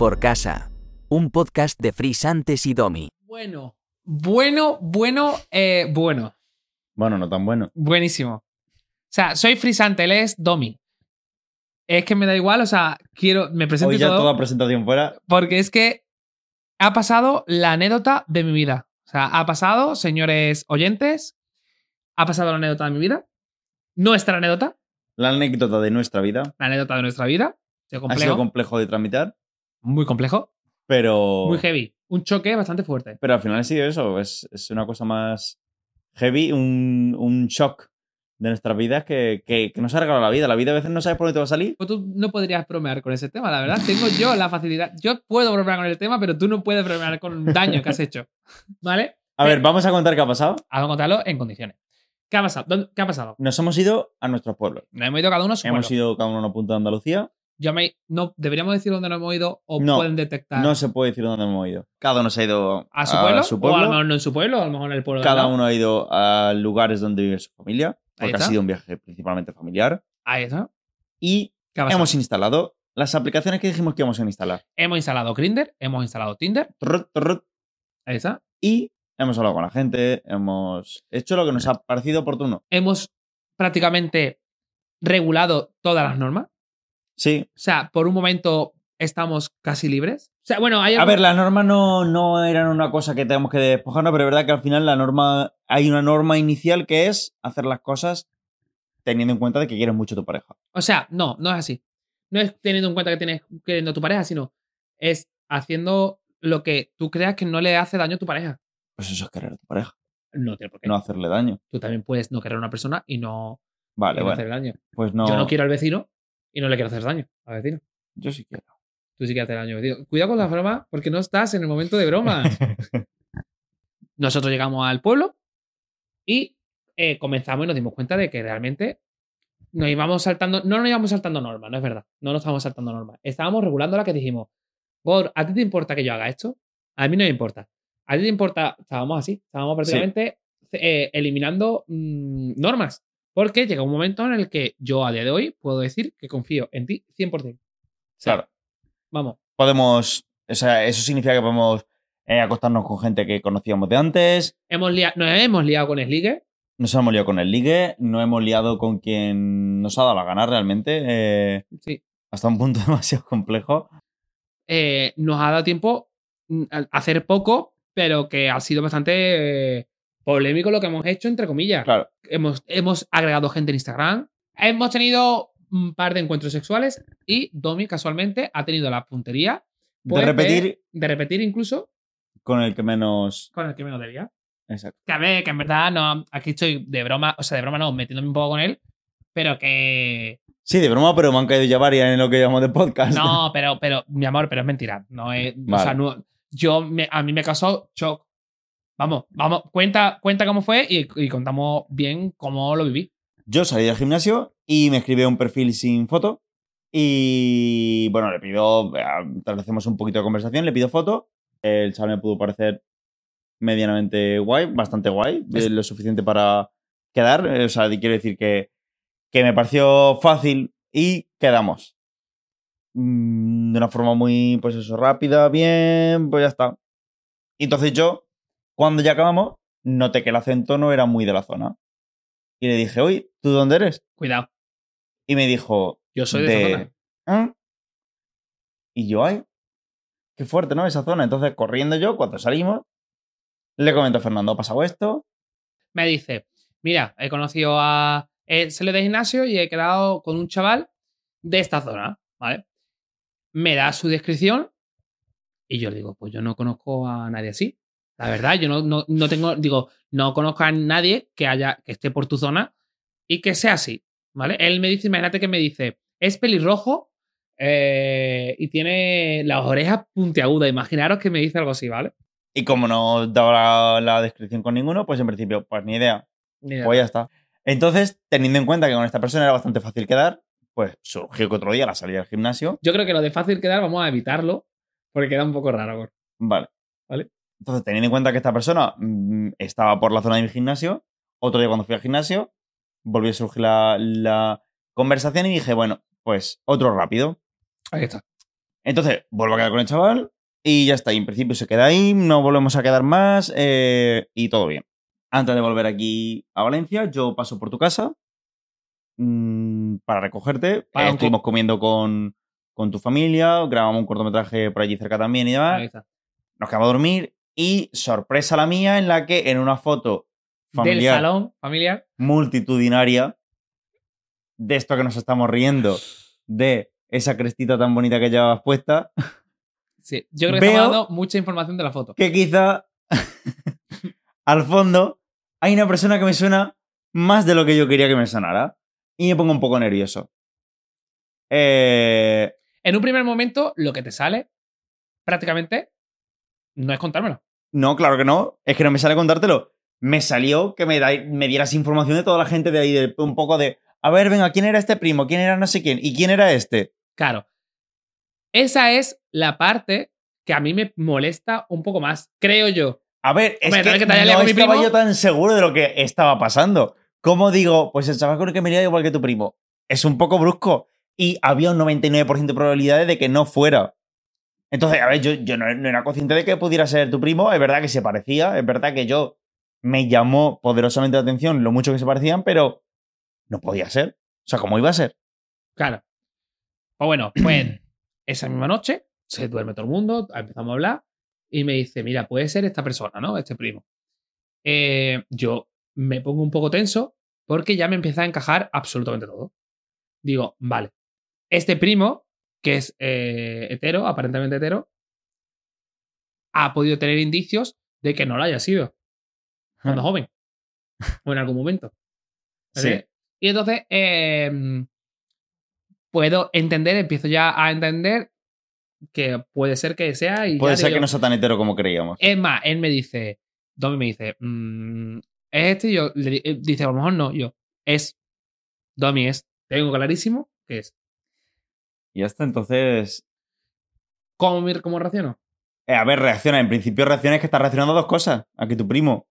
por casa. Un podcast de Frisantes y Domi. Bueno, bueno, bueno, eh, bueno. Bueno, no tan bueno. Buenísimo. O sea, soy Frisante, él es Domi. Es que me da igual, o sea, quiero, me presento Hoy ya todo, toda presentación fuera. porque es que ha pasado la anécdota de mi vida. O sea, ha pasado, señores oyentes, ha pasado la anécdota de mi vida. Nuestra anécdota, La anécdota de nuestra vida. la anécdota de nuestra vida. Ha sido complejo de tramitar, muy complejo, pero. muy heavy. Un choque bastante fuerte. Pero al final ha sido eso. Es, es una cosa más heavy, un, un shock de nuestras vidas que, que, que nos ha regalado la vida. La vida a veces no sabes por dónde te va a salir. Pues tú no podrías bromear con ese tema, la verdad. Tengo yo la facilidad. Yo puedo bromear con el tema, pero tú no puedes bromear con daño que has hecho. ¿Vale? A ver, vamos a contar qué ha pasado. Vamos a contarlo en condiciones. ¿Qué ha pasado? ¿Dónde- ¿Qué ha pasado? Nos hemos ido a nuestros pueblos. Nos hemos ido cada uno a su Hemos pueblo. ido cada uno a una punta de Andalucía. Yo me, no, ¿Deberíamos decir dónde nos hemos ido o No, pueden detectar No se puede decir dónde hemos ido. Cada uno se ha ido a su pueblo? su O a lo mejor no en su pueblo, a lo mejor en el pueblo Cada uno ha ido a lugares donde vive su familia. Porque ha sido un viaje principalmente familiar. Ahí está. Y hemos instalado las aplicaciones que dijimos que íbamos a instalar. Hemos instalado Grindr, hemos instalado Tinder. Ahí está. Y hemos hablado con la gente, hemos hecho lo que nos ha parecido oportuno. Hemos prácticamente regulado todas las normas. Sí. O sea, por un momento estamos casi libres. O sea, bueno, hay A algo- ver, las normas no, no eran una cosa que tenemos que despojarnos, pero es verdad que al final la norma, hay una norma inicial que es hacer las cosas teniendo en cuenta de que quieres mucho a tu pareja. O sea, no, no es así. No es teniendo en cuenta que tienes queriendo a tu pareja, sino es haciendo lo que tú creas que no le hace daño a tu pareja. Pues eso es querer a tu pareja, No tiene por qué. no hacerle daño. Tú también puedes no querer a una persona y no, y Vale, no bueno. hacerle daño. Pues no. Yo no quiero al vecino y no le quiero hacer daño al vecino. Yo sí quiero. Tú sí quieres hacer daño al vecino. Cuidado con la broma porque no estás en el momento de bromas. Nosotros llegamos al pueblo y eh, comenzamos y nos dimos cuenta de que realmente nos íbamos saltando, no nos íbamos saltando normas, no es verdad, no nos estábamos saltando normas. Estábamos regulando la que dijimos, Gor, ¿a ti te importa que yo haga esto? A mí no me importa. ¿A ti te importa? Estábamos así, estábamos prácticamente eh, eliminando mm, normas. Porque llega un momento en el que yo a día de hoy puedo decir que confío en ti 100%. O sea, Claro. Vamos, Podemos. O sea, eso significa que podemos eh, acostarnos con gente que conocíamos de antes. hemos nos hemos liado con Sligue. Nos hemos liado con el ligue, no hemos liado con quien nos ha dado la gana realmente. eh, Sí. hasta un punto demasiado complejo. eh, nos ha dado tiempo mm, a hacer poco, pero que ha sido bastante polémico lo que hemos hecho, entre comillas. Claro. Hemos, hemos agregado gente en Instagram. Hemos tenido un par de encuentros sexuales y Domi casualmente ha tenido la puntería pues, de repetir de repetir incluso con el que menos. con el que menos debía. Exacto. Que a ver, que en verdad no, aquí estoy de broma, o sea, de broma no, metiéndome un poco con él, pero que Sí, de broma, pero me han caído ya varias en lo que llamamos de podcast. No, pero, pero, mi amor, pero es mentira. No es, o Vale. sea, no- yo, me- a mí me causó shock. Vamos, vamos, cuenta, cuenta cómo fue y, y contamos bien cómo lo viví. Yo salí del gimnasio y me escribí un perfil sin foto. Y bueno, le pido, eh, establecemos un poquito de conversación, le pido foto. El chaval me pudo parecer medianamente guay, bastante guay, Es- eh, lo suficiente para quedar. eh, O sea, quiero decir que, que me pareció fácil y quedamos. Mm, De una forma muy, pues eso, rápida, bien, pues ya está. Y entonces yo, cuando ya acabamos, noté que el acento no era muy de la zona. Y le dije, oye, ¿tú dónde eres? Cuidado, Y me dijo, yo soy de, esa zona. "¿Ah?". Y yo, ay, qué fuerte, ¿no? Esa zona. Entonces, corriendo yo, cuando salimos, le comento a Fernando, ha pasado esto. Me dice, mira, he conocido a... He salido de gimnasio y he quedado con un chaval de esta zona, ¿vale? Me da su descripción y yo le digo, pues yo no conozco a nadie así. La verdad, yo no, no, no tengo, digo, no conozco a nadie que haya, que esté por tu zona y que sea así, ¿vale? Él me dice, imagínate que me dice, es pelirrojo eh, y tiene las orejas puntiagudas. Imaginaros que me dice algo así, ¿vale? Y como no daba la, la descripción con ninguno, pues en principio, pues ni idea. Ni idea. Pues ya está. Entonces, teniendo en cuenta que con esta persona era bastante fácil quedar, pues surgió que otro día la salida del gimnasio. Yo creo que lo de fácil quedar vamos a evitarlo porque queda un poco raro. Vale. Entonces, teniendo en cuenta que esta persona mm, estaba por la zona de mi gimnasio, otro día cuando fui al gimnasio, volvió a surgir la, la conversación y dije, bueno, pues otro rápido. Ahí está. Entonces, vuelvo a quedar con el chaval y ya está. Y en principio se queda ahí, no volvemos a quedar más eh, y todo bien. Antes de volver aquí a Valencia, yo paso por tu casa mm, para recogerte. Para Eh, co- estuvimos comiendo con, con tu familia, grabamos un cortometraje por allí cerca también y demás. Ahí está. Nos quedamos a dormir y sorpresa la mía en la que en una foto Del familiar salón familiar. multitudinaria de esto que nos estamos riendo, de esa crestita tan bonita que llevabas puesta, Sí. Yo creo que Veo- estamos dando mucha información de la foto. que quizá al fondo hay una persona que me suena más de lo que yo quería que me sonara. Y me pongo un poco nervioso. Eh, En un primer momento, lo que te sale, prácticamente, no es contármelo. No, claro que no. Es que no me sale contártelo. Me salió que me, da- me dieras información de toda la gente de ahí, de, un poco de, a ver, venga, ¿quién era este primo? ¿Quién era no sé quién? ¿Y quién era este? Claro. Esa es la parte que a mí me molesta un poco más, creo yo. A ver, es Hombre, que ¿no que mi estaba primo? yo tan seguro de lo que estaba pasando. ¿Cómo digo? Pues el chaval con el que me iría igual que tu primo. Es un poco brusco. Y había un 99% de probabilidades de que no fuera. Entonces, a ver, yo, yo no, era consciente de que pudiera ser tu primo. Es verdad que se parecía. Es verdad que yo me llamó poderosamente la atención lo mucho que se parecían, pero no podía ser. O sea, ¿cómo iba a ser? Claro. Pues bueno, pues esa misma noche se duerme todo el mundo, empezamos a hablar y me dice, mira, puede ser esta persona, ¿no? Este primo. Eh, yo me pongo un poco tenso porque ya me empieza a encajar absolutamente todo. Digo, vale, este primo, que es eh, hetero, aparentemente hetero, ha podido tener indicios de que no lo haya sido cuando joven o en algún momento. Sí. Y entonces eh, puedo entender, empiezo ya a entender que puede ser que sea y Puede ser digo- que no sea tan hetero como creíamos. Es más, él me dice, Domi me dice, "Mm, ¿es este? Y yo le él dice, a lo mejor no, yo, es. Domi es. Tengo clarísimo que es. Y hasta entonces. ¿Cómo, cómo reacciono? Eh, a ver, reacciona. En principio reacciona es que está reaccionando a dos cosas. A que tu primo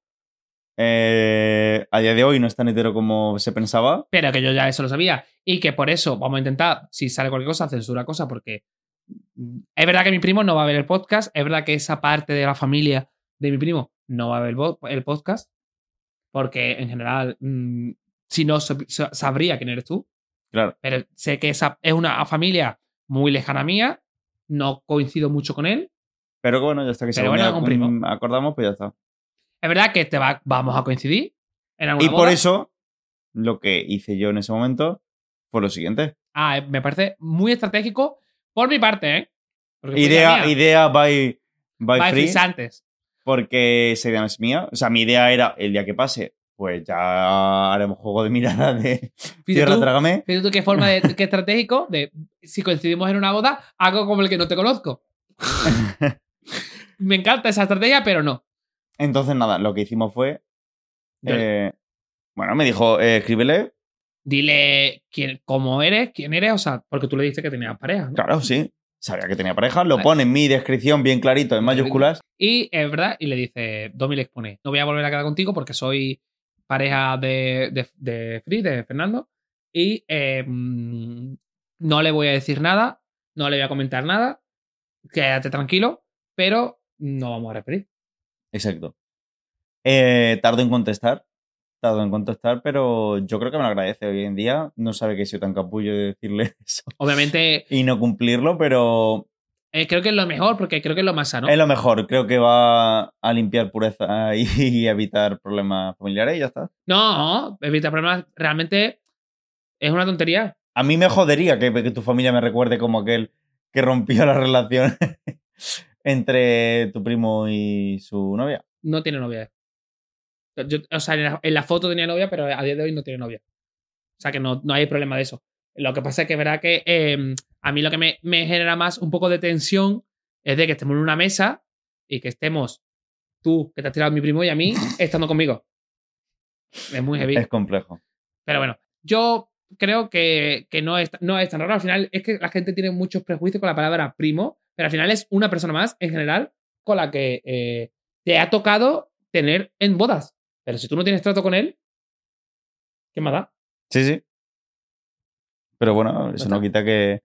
eh, a día de hoy no es tan hetero como se pensaba. Pero que yo ya eso lo sabía. Y que por eso vamos a intentar, si sale cualquier cosa, censura cosa, porque es verdad que mi primo no va a ver el podcast. Es verdad que esa parte de la familia de mi primo no va a ver el podcast. Porque en general, mm, si no, sab- sa- sabría quién eres tú. Claro. Pero sé que esa es una familia muy lejana mía. No coincido mucho con él. Pero bueno, ya está que según bueno, mm, acordamos, pues ya está. Es verdad que te va, vamos a coincidir en alguna Y por eso, lo que hice yo en ese momento fue lo siguiente. Ah, eh, me parece muy estratégico por mi parte, ¿eh? Idea, idea by, by, By free, frisantes. porque esa idea no es mía. O sea, mi idea era, el día que pase, pues ya haremos juego de mirada de tierra, tú, trágame. fíjate tú qué forma de qué estratégico de si coincidimos en una boda, hago como el que no te conozco. me encanta esa estrategia, pero no. Entonces, nada, lo que hicimos fue. Eh, bueno, me dijo, eh, escríbele. Dile quién, cómo eres, quién eres, o sea, porque tú le dijiste que tenías pareja. ¿no? Claro, sí. Sabía que tenía pareja. Lo Vale. pone en mi descripción bien clarito, en mayúsculas. Y es verdad, y le dice, Domi le expone, no voy a volver a quedar contigo porque soy pareja de, de, de Free, de Fernando, y eh, mm, no le voy a decir nada, no le voy a comentar nada, quédate tranquilo, pero no vamos a repetir. Exacto. Eh, tardo en contestar. Tardo en contestar, pero yo creo que me lo agradece hoy en día. No sabe que he sido tan capullo de decirle eso Obviamente, y no cumplirlo, pero eh, creo que es lo mejor porque creo que es lo más sano. es lo mejor. Creo que va a limpiar pureza y evitar problemas familiares y ya está. No, evita problemas, realmente es una tontería. A mí me jodería que, que tu familia me recuerde como aquel que rompió la relación entre tu primo y su novia. No tiene novia. Yo- o sea, en la, en la foto tenía novia, pero a día de hoy no tiene novia. O sea que no, no hay problema de eso. Lo que pasa es que verdad que eh, a mí lo que me, me genera más un poco de tensión es de que estemos en una mesa y que estemos tú, que te has tirado a mi primo, y a mí estando conmigo. Es muy heavy. Es complejo. Pero bueno, yo creo que, que no, es, no es tan raro. Al final es que la gente tiene muchos prejuicios con la palabra primo, pero al final es una persona más en general con la que eh, te ha tocado tener en bodas. Pero si tú no tienes trato con él, ¿qué más da? Sí, sí. Pero bueno, eso no quita que,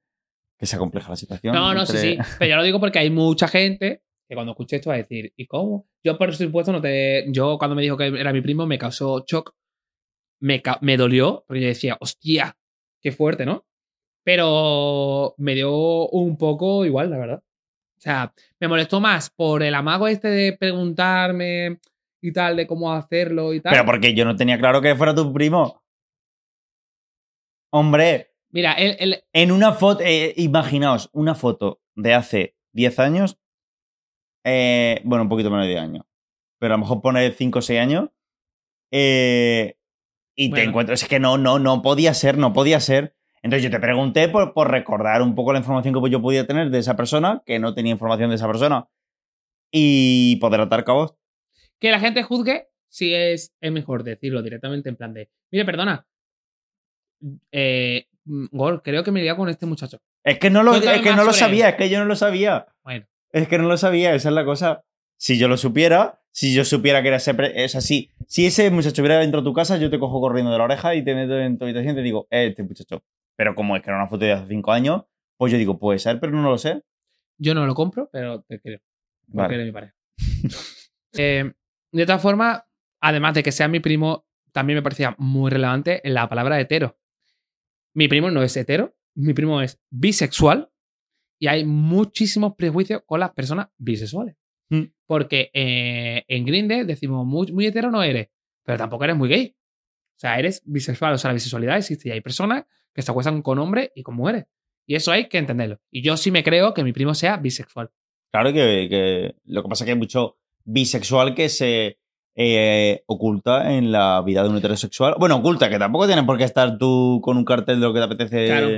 Que se compleja la situación. No, no, sí, sí. Pero yo lo digo porque hay mucha gente que cuando escuche esto va a decir, ¿y cómo? Yo, por supuesto, no te. Yo, cuando me dijo que era mi primo, me causó shock. Me, ca- me dolió, porque yo decía, hostia, qué fuerte, ¿no? Pero me dio un poco igual, la verdad. O sea, me molestó más por el amago este de preguntarme y tal, de cómo hacerlo y tal. Pero porque yo no tenía claro que fuera tu primo. Hombre, Mira, el, el- en una foto, eh, imaginaos, una foto de hace 10 años, eh, bueno, un poquito menos de 10 años, pero a lo mejor pone 5 o 6 años, eh, y te Bueno. encuentro, es que no, no, no podía ser, no podía ser. Entonces yo te pregunté por, por recordar un poco la información que yo podía tener de esa persona, que no tenía información de esa persona, y poder atar cabos. que la gente juzgue si es, es mejor decirlo directamente en plan de, mire, perdona, eh, Gol, creo que me liado con este muchacho. Es que no lo, es que no lo él. sabía, es que yo no lo sabía. Bueno, Es que no lo sabía, esa es la cosa. Si yo lo supiera, si yo supiera que era ese. pre- Es así. Si ese muchacho hubiera dentro de tu casa, yo te cojo corriendo de la oreja y te meto en tu habitación y te digo, eh, este muchacho. Pero como es que era una foto de hace cinco años, pues yo digo, puede ser, pero no lo sé. yo no lo compro, pero te creo. Porque Vale. eres mi pareja. Eh, de todas formas, además de que sea mi primo, también me parecía muy relevante la palabra hetero. Mi primo no es hetero, mi primo es bisexual y hay muchísimos prejuicios con las personas bisexuales. Mm. Porque eh, en Grindr decimos muy, muy hetero no eres, pero tampoco eres muy gay. O sea, eres bisexual, o sea, la bisexualidad existe y hay personas que se acuestan con hombres y con mujeres. Y eso hay que entenderlo. Y yo sí me creo que mi primo sea bisexual. Claro que, que lo que pasa es que hay mucho bisexual que se eh, oculta en la vida de un heterosexual. Bueno, oculta, que tampoco tienes por qué estar tú con un cartel de lo que te apetece. Claro.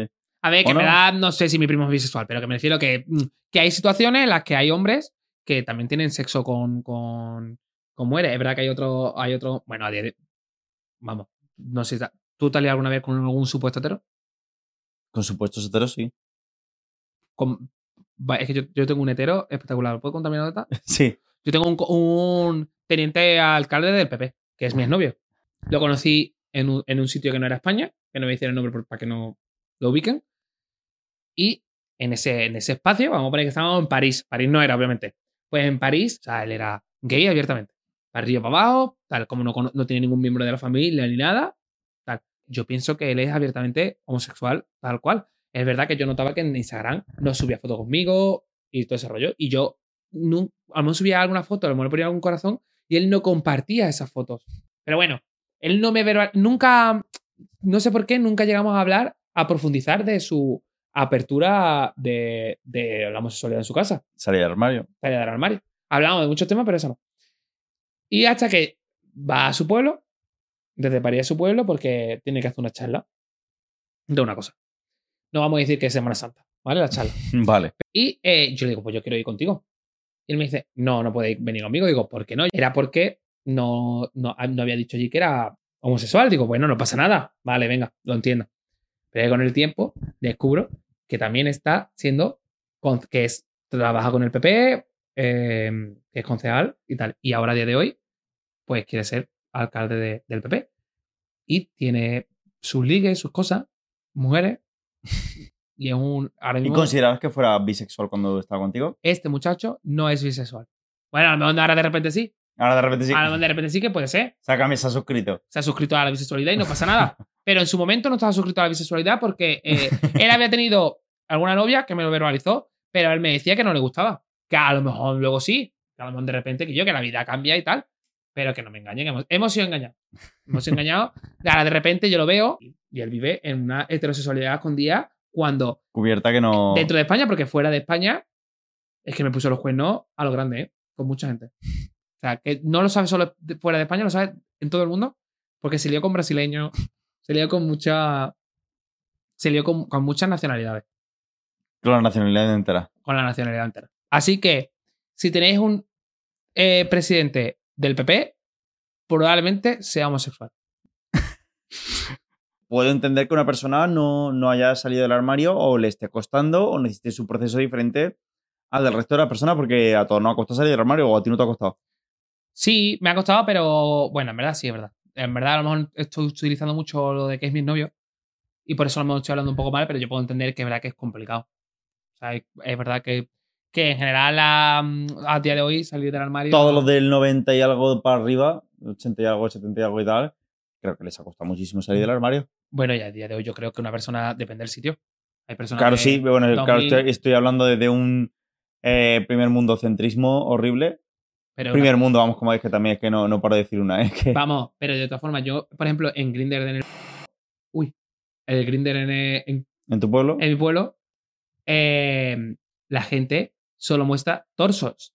A ver, que ¿O en no? verdad no sé si mi primo es bisexual, pero que me refiero que, mm, que hay situaciones en las que hay hombres que también tienen sexo con, con, con mujeres. Es verdad que hay otro, hay otro, bueno, a día de- vamos, no sé, ¿tú te has liado alguna vez con algún supuesto hetero? Con supuestos heteros, sí. Con- es que yo, yo tengo un hetero espectacular. ¿Puedo contar mi anécdota? Sí. Yo tengo un teniente alcalde del PP, que es mi exnovio. Lo conocí en un, en un sitio que no era España, que no me hicieron el nombre por- para que no lo ubiquen. Y en ese, en ese espacio, vamos a poner que estábamos en París. París no era, obviamente. Pues en París, o sea, él era gay abiertamente. Para arriba, para abajo, tal, como no, no tiene ningún miembro de la familia ni nada. Tal. Yo pienso que él es abiertamente homosexual, tal cual. Es verdad que yo notaba que en Instagram no subía fotos conmigo y todo ese rollo. Y yo nun- a lo mejor subía alguna foto, a lo mejor ponía algún corazón y él no compartía esas fotos. Pero bueno, él no me verbal, nunca, no sé por qué, nunca llegamos a hablar, a profundizar de su apertura de, de la homosexualidad en su casa, Salí del armario. salida del armario. Hablamos de muchos temas, pero eso no. Y hasta que va a su pueblo, desde París a su pueblo, porque tiene que hacer una charla de una cosa. No vamos a decir que es Semana Santa, ¿vale? La charla. Vale. Y eh, yo le digo, pues yo quiero ir contigo. Y él me dice, no, no puede venir conmigo. Digo, ¿por qué no? Era porque no, no, no había dicho allí que era homosexual. Digo, bueno, no pasa nada. Vale, venga, lo entiendo. Pero con el tiempo descubro que también está siendo, con- que trabaja con el PP, eh, que es concejal y tal. Y ahora a día de hoy, pues quiere ser alcalde de- del PP. Y tiene sus ligues, sus cosas, mujeres. Y es un... Ahora ¿Y mismo, considerabas que fuera bisexual cuando estaba contigo? este muchacho no es bisexual. Bueno, a lo mejor ahora de repente sí. Ahora de repente sí. A lo mejor de repente sí que puede ser. Sácame, se ha suscrito. Se ha suscrito a la bisexualidad y no pasa nada. Pero en su momento no estaba suscrito a la bisexualidad porque eh, él había tenido alguna novia que me lo verbalizó, pero él me decía que no le gustaba. Que a lo mejor luego sí. Que a lo mejor de repente que yo, que la vida cambia y tal. Pero que no me engañen. Hemos, hemos sido engañados. Hemos sido engañados. Ahora de repente yo lo veo y él vive en una heterosexualidad escondida cuando Cubierta que no. dentro de España, porque fuera de España es que me puso los cuernos a lo grande, ¿eh? con mucha gente. O sea, que no lo sabe solo fuera de España, lo sabe en todo el mundo, porque se lió con brasileños, se lió con mucha. Se lió con, con muchas nacionalidades, Con la nacionalidad entera. con la nacionalidad entera. Así que, si tenéis un eh, presidente del PP, probablemente sea homosexual. Puedo entender que una persona no, no haya salido del armario o le esté costando o necesite su proceso diferente al del resto de la persona porque a todos nos ha costado salir del armario o a ti no te ha costado. Sí, me ha costado, pero bueno, en verdad sí, es verdad. En verdad, a lo mejor estoy utilizando mucho lo de que es mi novio y por eso a lo mejor estoy hablando un poco mal, pero yo puedo entender que es verdad que es complicado. O sea, es, verdad que, que en general a, a día de hoy salir del armario. Todos los del 90 y algo para arriba, 80 y algo, 70 y algo y tal, creo que les ha costado muchísimo salir del armario. Bueno, y a día de hoy yo creo que una persona depende del sitio. Hay personas Claro, que sí, bueno, claro, 2000, estoy, estoy hablando de un eh, primer mundo centrismo horrible. pero Primer mundo, vamos, como es que también es que no, no paro de decir una, es que Vamos, pero de todas formas, yo, por ejemplo, en Grinder en el. Uy, el Grinder en, el- en, en tu pueblo. en mi pueblo, eh, la gente solo muestra torsos.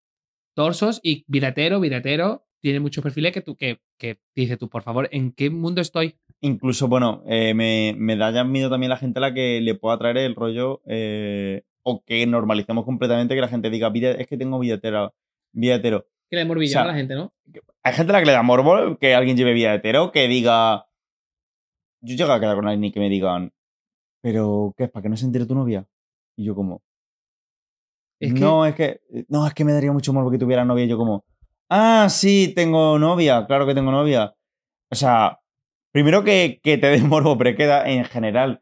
Torsos y vidatero, vidatero. Tiene muchos perfiles que tú, que, que dices tú, por favor, ¿en qué mundo estoy? Incluso, bueno, eh, me, me da ya miedo también la gente a la que le pueda traer el rollo eh, o que normalicemos completamente que la gente diga, "Vida- es que tengo billetera, billetero. Que le morbilla O sea, a la gente, ¿no? Hay gente a la que le da morbo que alguien lleve billetero, que diga... Yo llego a quedar con alguien y que me digan, pero ¿qué es? ¿Para que no se entere tu novia? Y yo como, Es que, no, es que, no, es que me daría mucho morbo que tuviera novia. Y yo como, ah, sí, tengo novia, claro que tengo novia. O sea, primero que, que te dé morbo, pero queda en general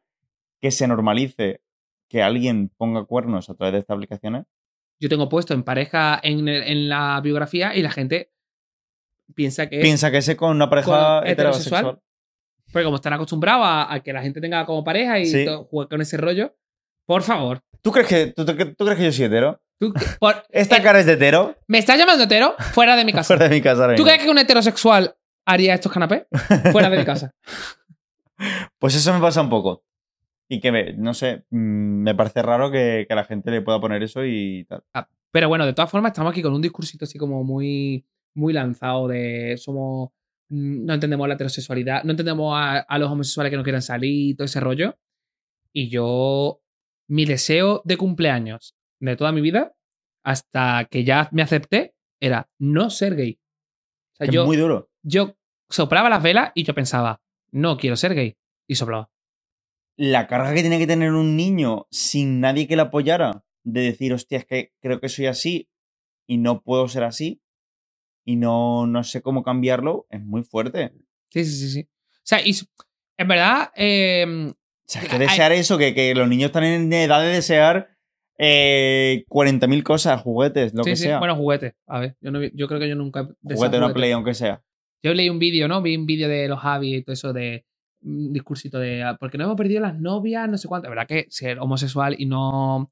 que se normalice que alguien ponga cuernos a través de estas aplicaciones. yo tengo puesto en pareja en, el- en la biografía y la gente piensa que es Piensa que ese con una pareja con heterosexual. heterosexual. Porque como están acostumbrados a, a que la gente tenga como pareja y Sí. juegue con ese rollo, por favor. ¿Tú crees que, tú, tú- tú crees que yo soy hetero? tú- por- ¿Esta eh, cara es de hetero? ¿Me estás llamando hetero? Fuera de mi casa. Fuera de mi casa ahora ¿Tú mismo. crees que un heterosexual haría estos canapés? Fuera de mi casa. Pues eso me pasa un poco. Y que, me, no sé, mm, me parece raro que, que a la gente le pueda poner eso y tal. Pero bueno, de todas formas, estamos aquí con un discursito así como muy, muy lanzado de somos. mm, No entendemos la heterosexualidad, no entendemos a, a los homosexuales que no quieran salir, todo ese rollo. Y yo, mi deseo de cumpleaños de toda mi vida, hasta que ya me acepté, era no ser gay. O sea, Que yo, es muy duro. yo soplaba las velas y yo pensaba, no quiero ser gay. Y soplaba. La carga que tiene que tener un niño sin nadie que le apoyara, de decir, hostia, es que creo que soy así y no puedo ser así y no, no sé cómo cambiarlo, es muy fuerte. Sí, sí, sí, sí. O sea, y en verdad, eh, O sea, que Hay- desear eso, que, que los niños están en edad de desear eh, 40.000 cosas, juguetes, lo sí, que sí, sea. bueno, juguete. A ver, yo, no, yo creo que yo nunca. Juguete, una juguete. play, aunque sea. Yo leí un vídeo, ¿no? Vi un vídeo de los Javi y todo eso de un discursito de ah, porque no hemos perdido las novias, no sé cuánto. La verdad que ser homosexual y no.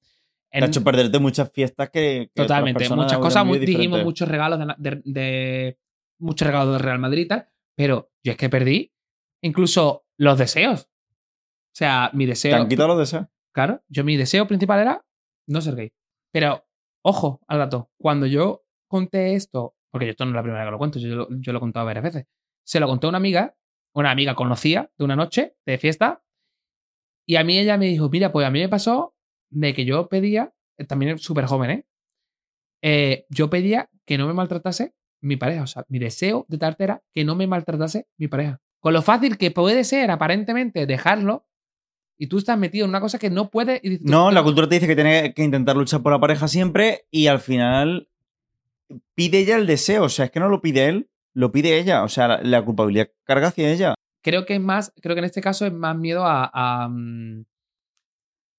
Te ha hecho perderte muchas fiestas que. totalmente, muchas cosas. mu- vivido dijimos muchos regalos de, de- de- muchos regalos de Real Madrid y tal, pero yo es que perdí incluso los deseos. O sea, mi Te deseo. han quitado los deseos. Claro, yo mi deseo principal era no ser gay. Pero, ojo al dato, cuando yo conté esto, porque yo esto no es la primera vez que lo cuento, yo, lo- yo lo he contado varias veces, se lo conté a una amiga, una amiga conocida de una noche de fiesta, y a mí ella me dijo, mira, pues a mí me pasó de que yo pedía, eh, también súper joven, ¿eh? Eh, Yo pedía que no me maltratase mi pareja, o sea, mi deseo de tarta era que no me maltratase mi pareja. Con lo fácil que puede ser aparentemente dejarlo, y tú estás metido en una cosa que no puedes... y dices tú, No, la cultura te dice que tienes que intentar luchar por la pareja siempre y al final pide ella el deseo. O sea, es que no lo pide él, lo pide ella. O sea, la, la culpabilidad carga hacia ella. creo que es más, creo que en este caso es más miedo a, a, mm,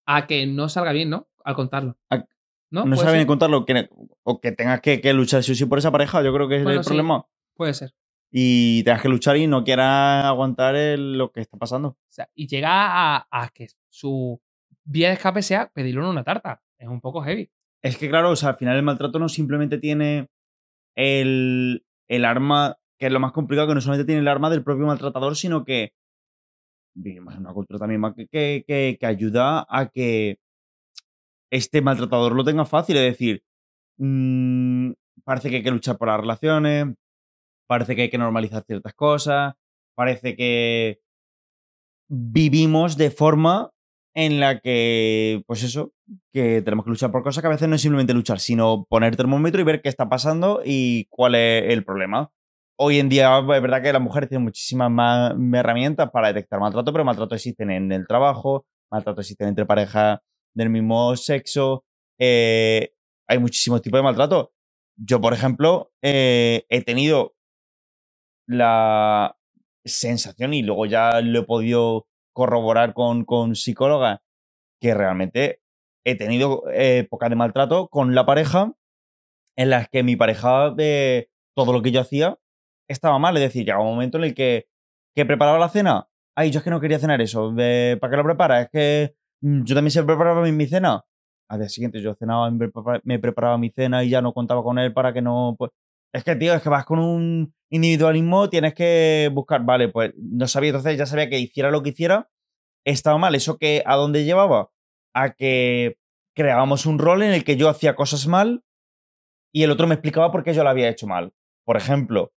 a que no salga bien, ¿no? Al contarlo. A- ¿No? No saben ser. contarlo que, o que tengas que, que luchar sí o sí por esa pareja. Yo creo que es Bueno, el sí. problema. Puede ser. Y tengas que luchar y no quieras aguantar el- lo que está pasando. O sea, y llega a, a que su vía de escape sea pedirle una tarta. Es un poco heavy. Es que, claro, o sea, al final el maltrato no simplemente tiene el, el arma, que es lo más complicado, que no solamente tiene el arma del propio maltratador, sino que vivimos en una cultura también que, que- que ayuda a que este maltratador lo tenga fácil. Es decir, mm, parece que hay que luchar por las relaciones, parece que hay que normalizar ciertas cosas, parece que vivimos de forma en la que, pues eso, que tenemos que luchar por cosas que a veces no es simplemente luchar, sino poner termómetro y ver qué está pasando y cuál es el problema. Hoy en día es verdad que las mujeres tienen muchísimas más herramientas para detectar maltrato, pero maltrato existen en el trabajo, maltrato existen entre parejas del mismo sexo, eh, hay muchísimos tipos de maltrato. Yo, por ejemplo, eh, he tenido la sensación y luego ya lo he podido corroborar con, con psicóloga que realmente he tenido eh, épocas de maltrato con la pareja en las que mi pareja de todo lo que yo hacía estaba mal. Es decir, llegaba un momento en el que, que preparaba la cena. Ay, yo es que no quería cenar eso. ¿Para qué lo prepara? Es que mm, yo también se preparaba mi, mi cena. Al día siguiente yo cenaba, me preparaba mi cena y ya no contaba con él para que no... Pues... Es que, tío, es que vas con un individualismo, tienes que buscar... Vale, pues no sabía, entonces ya sabía que hiciera lo que hiciera, estaba mal. ¿Eso que a dónde llevaba? A que creábamos un rol en el que yo hacía cosas mal y el otro me explicaba por qué yo lo había hecho mal. Por ejemplo,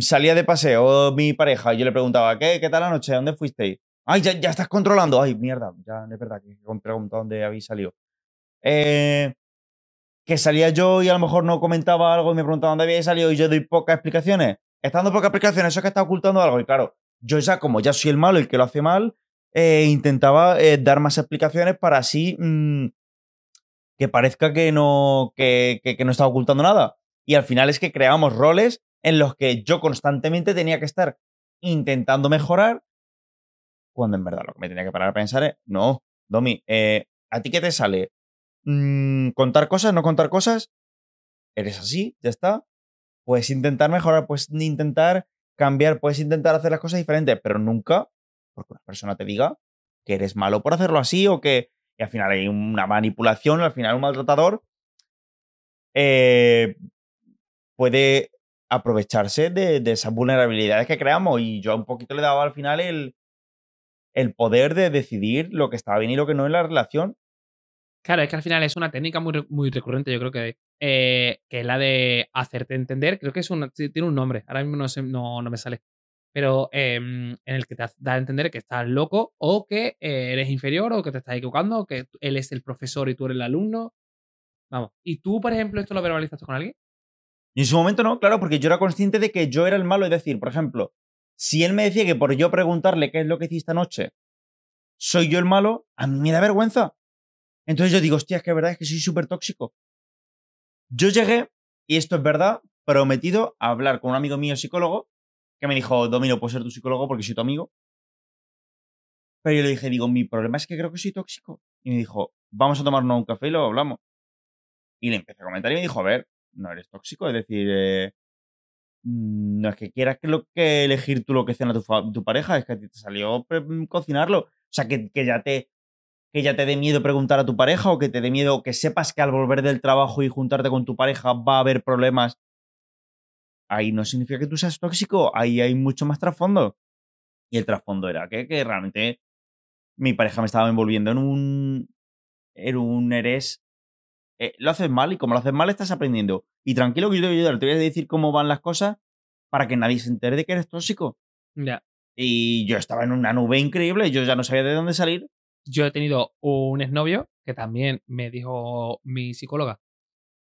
salía de paseo mi pareja y yo le preguntaba, ¿qué, qué tal la noche? ¿Dónde fuisteis? Ay, ya, ya estás controlando. Ay, mierda, ya es verdad que he preguntado dónde habéis salido. Eh, que salía yo y a lo mejor no comentaba algo y me preguntaba dónde había salido y yo doy pocas explicaciones. Estando pocas explicaciones, eso es que está ocultando algo. Y claro, yo ya, como ya soy el malo, el que lo hace mal, eh, intentaba eh, dar más explicaciones para así mm, que parezca que no, que no estaba ocultando nada. Y al final es que creamos roles en los que yo constantemente tenía que estar intentando mejorar, cuando en verdad lo que me tenía que parar a pensar es, no, Domi, eh, ¿a ti qué te sale? Mm, ¿Contar cosas? ¿No contar cosas? ¿Eres así? ¿Ya está? Puedes intentar mejorar, puedes intentar cambiar, puedes intentar hacer las cosas diferentes, pero nunca porque una persona te diga que eres malo por hacerlo así o que y al final hay una manipulación, al final un maltratador eh, puede aprovecharse de, esas vulnerabilidades que creamos y yo un poquito le daba al final el, el poder de decidir lo que estaba bien y lo que no en la relación. Claro, es que al final es una técnica muy, muy recurrente, yo creo que, eh, que es la de hacerte entender. Creo que es tiene un nombre, ahora mismo no, sé- no, no me sale. Pero em, en el que te da a entender que estás loco o que eh, eres inferior o que te estás equivocando o que él es el profesor y tú eres el alumno. Vamos. ¿Y tú, por ejemplo, esto lo verbalizaste con alguien? En su momento no, claro, porque yo era consciente de que yo era el malo. Es decir, por ejemplo, si él me decía que por yo preguntarle qué es lo que hiciste anoche, soy yo el malo, a mí me da vergüenza. Entonces yo digo, hostia, es que es verdad es que soy súper tóxico. Yo llegué, y esto es verdad, prometido a hablar con un amigo mío psicólogo, que me dijo, Domino, puedo ser tu psicólogo porque soy tu amigo. Pero yo le dije, digo, mi problema es que creo que soy tóxico. Y me dijo, vamos a tomarnos un café y lo hablamos. Y le empecé a comentar y me dijo, a ver, no eres tóxico, es decir, eh, no es que quieras que, lo, que elegir tú lo que cena tu, tu pareja, es que a te salió mm, cocinarlo. O sea, que, que ya te que ya te dé miedo preguntar a tu pareja o que te dé miedo que sepas que al volver del trabajo y juntarte con tu pareja va a haber problemas. Ahí no significa que tú seas tóxico, ahí hay mucho más trasfondo. Y el trasfondo era que, que realmente mi pareja me estaba envolviendo en un. En un eres. eh, lo haces mal y como lo haces mal estás aprendiendo. Y tranquilo que yo te voy a ayudar, te voy a decir cómo van las cosas para que nadie se entere de que eres tóxico. Ya. Y yo estaba en una nube increíble, yo ya no sabía de dónde salir. Yo he tenido un exnovio que también me dijo mi psicóloga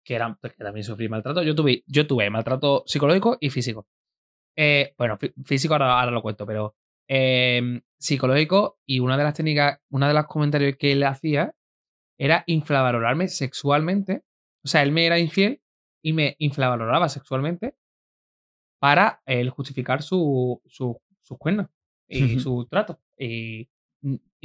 que, era, que también sufrí maltrato. Yo tuve, yo tuve maltrato psicológico y físico. Eh, bueno, fí- físico ahora, ahora lo cuento, pero eh, psicológico y una de las técnicas, una de los comentarios que él hacía era infravalorarme sexualmente. O sea, él me era infiel y me infravaloraba sexualmente para él justificar su, su, sus cuernos y Ujú. su trato. Y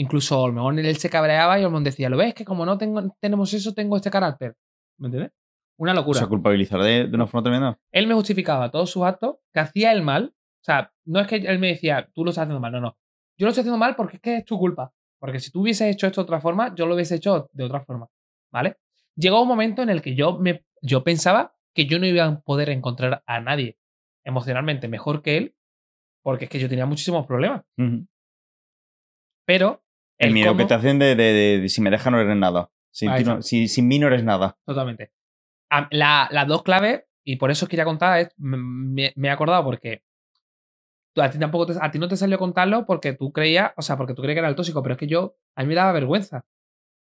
incluso a lo mejor él se cabreaba y Olmón decía, ¿lo ves? Que como no tengo, tenemos eso, tengo este carácter. ¿Me entiendes? Una O locura. sea, culpabilizar de, de una forma tremenda. él me justificaba todos sus actos, que hacía el mal. O sea, no es que él me decía, tú lo estás haciendo mal, no, no. Yo lo estoy haciendo mal porque es que es tu culpa. Porque si tú hubieses hecho esto de otra forma, yo lo hubiese hecho de otra forma. ¿Vale? Llegó un momento en el que yo, me, yo pensaba que yo no iba a poder encontrar a nadie emocionalmente mejor que él, porque es que yo tenía muchísimos problemas. Pero. El miedo cómo- que te hacen de, de- de- de si me deja no eres nada. Ti no- si- sin mí no eres nada. Totalmente. La- las dos claves, y por eso os quería contar, es- me, me he acordado porque a ti tampoco te- a ti no te salió contarlo porque tú creías, o sea, porque tú creías que era el tóxico, pero es que yo, a mí me daba vergüenza.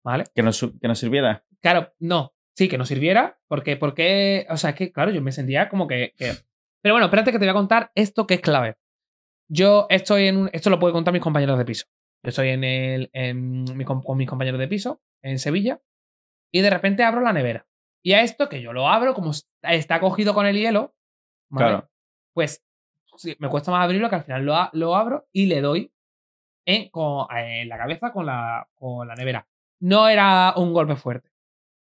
¿Vale? Que no, que no sirviera. Claro, no. Sí, que no sirviera, porque, porque, o sea, es que, claro, yo me sentía como que, que- Pero bueno, espérate que te voy a contar esto que es clave. Yo estoy en un... Esto lo pueden contar mis compañeros de piso. Yo estoy en el, en mi com- con mis compañeros de piso, en Sevilla, y de repente abro la nevera. Y a esto, que yo lo abro, como está cogido con el hielo, ¿vale? Claro. pues sí, me cuesta más abrirlo que al final lo, abro y le doy en, con- en la cabeza con la, con la nevera. no era un golpe fuerte,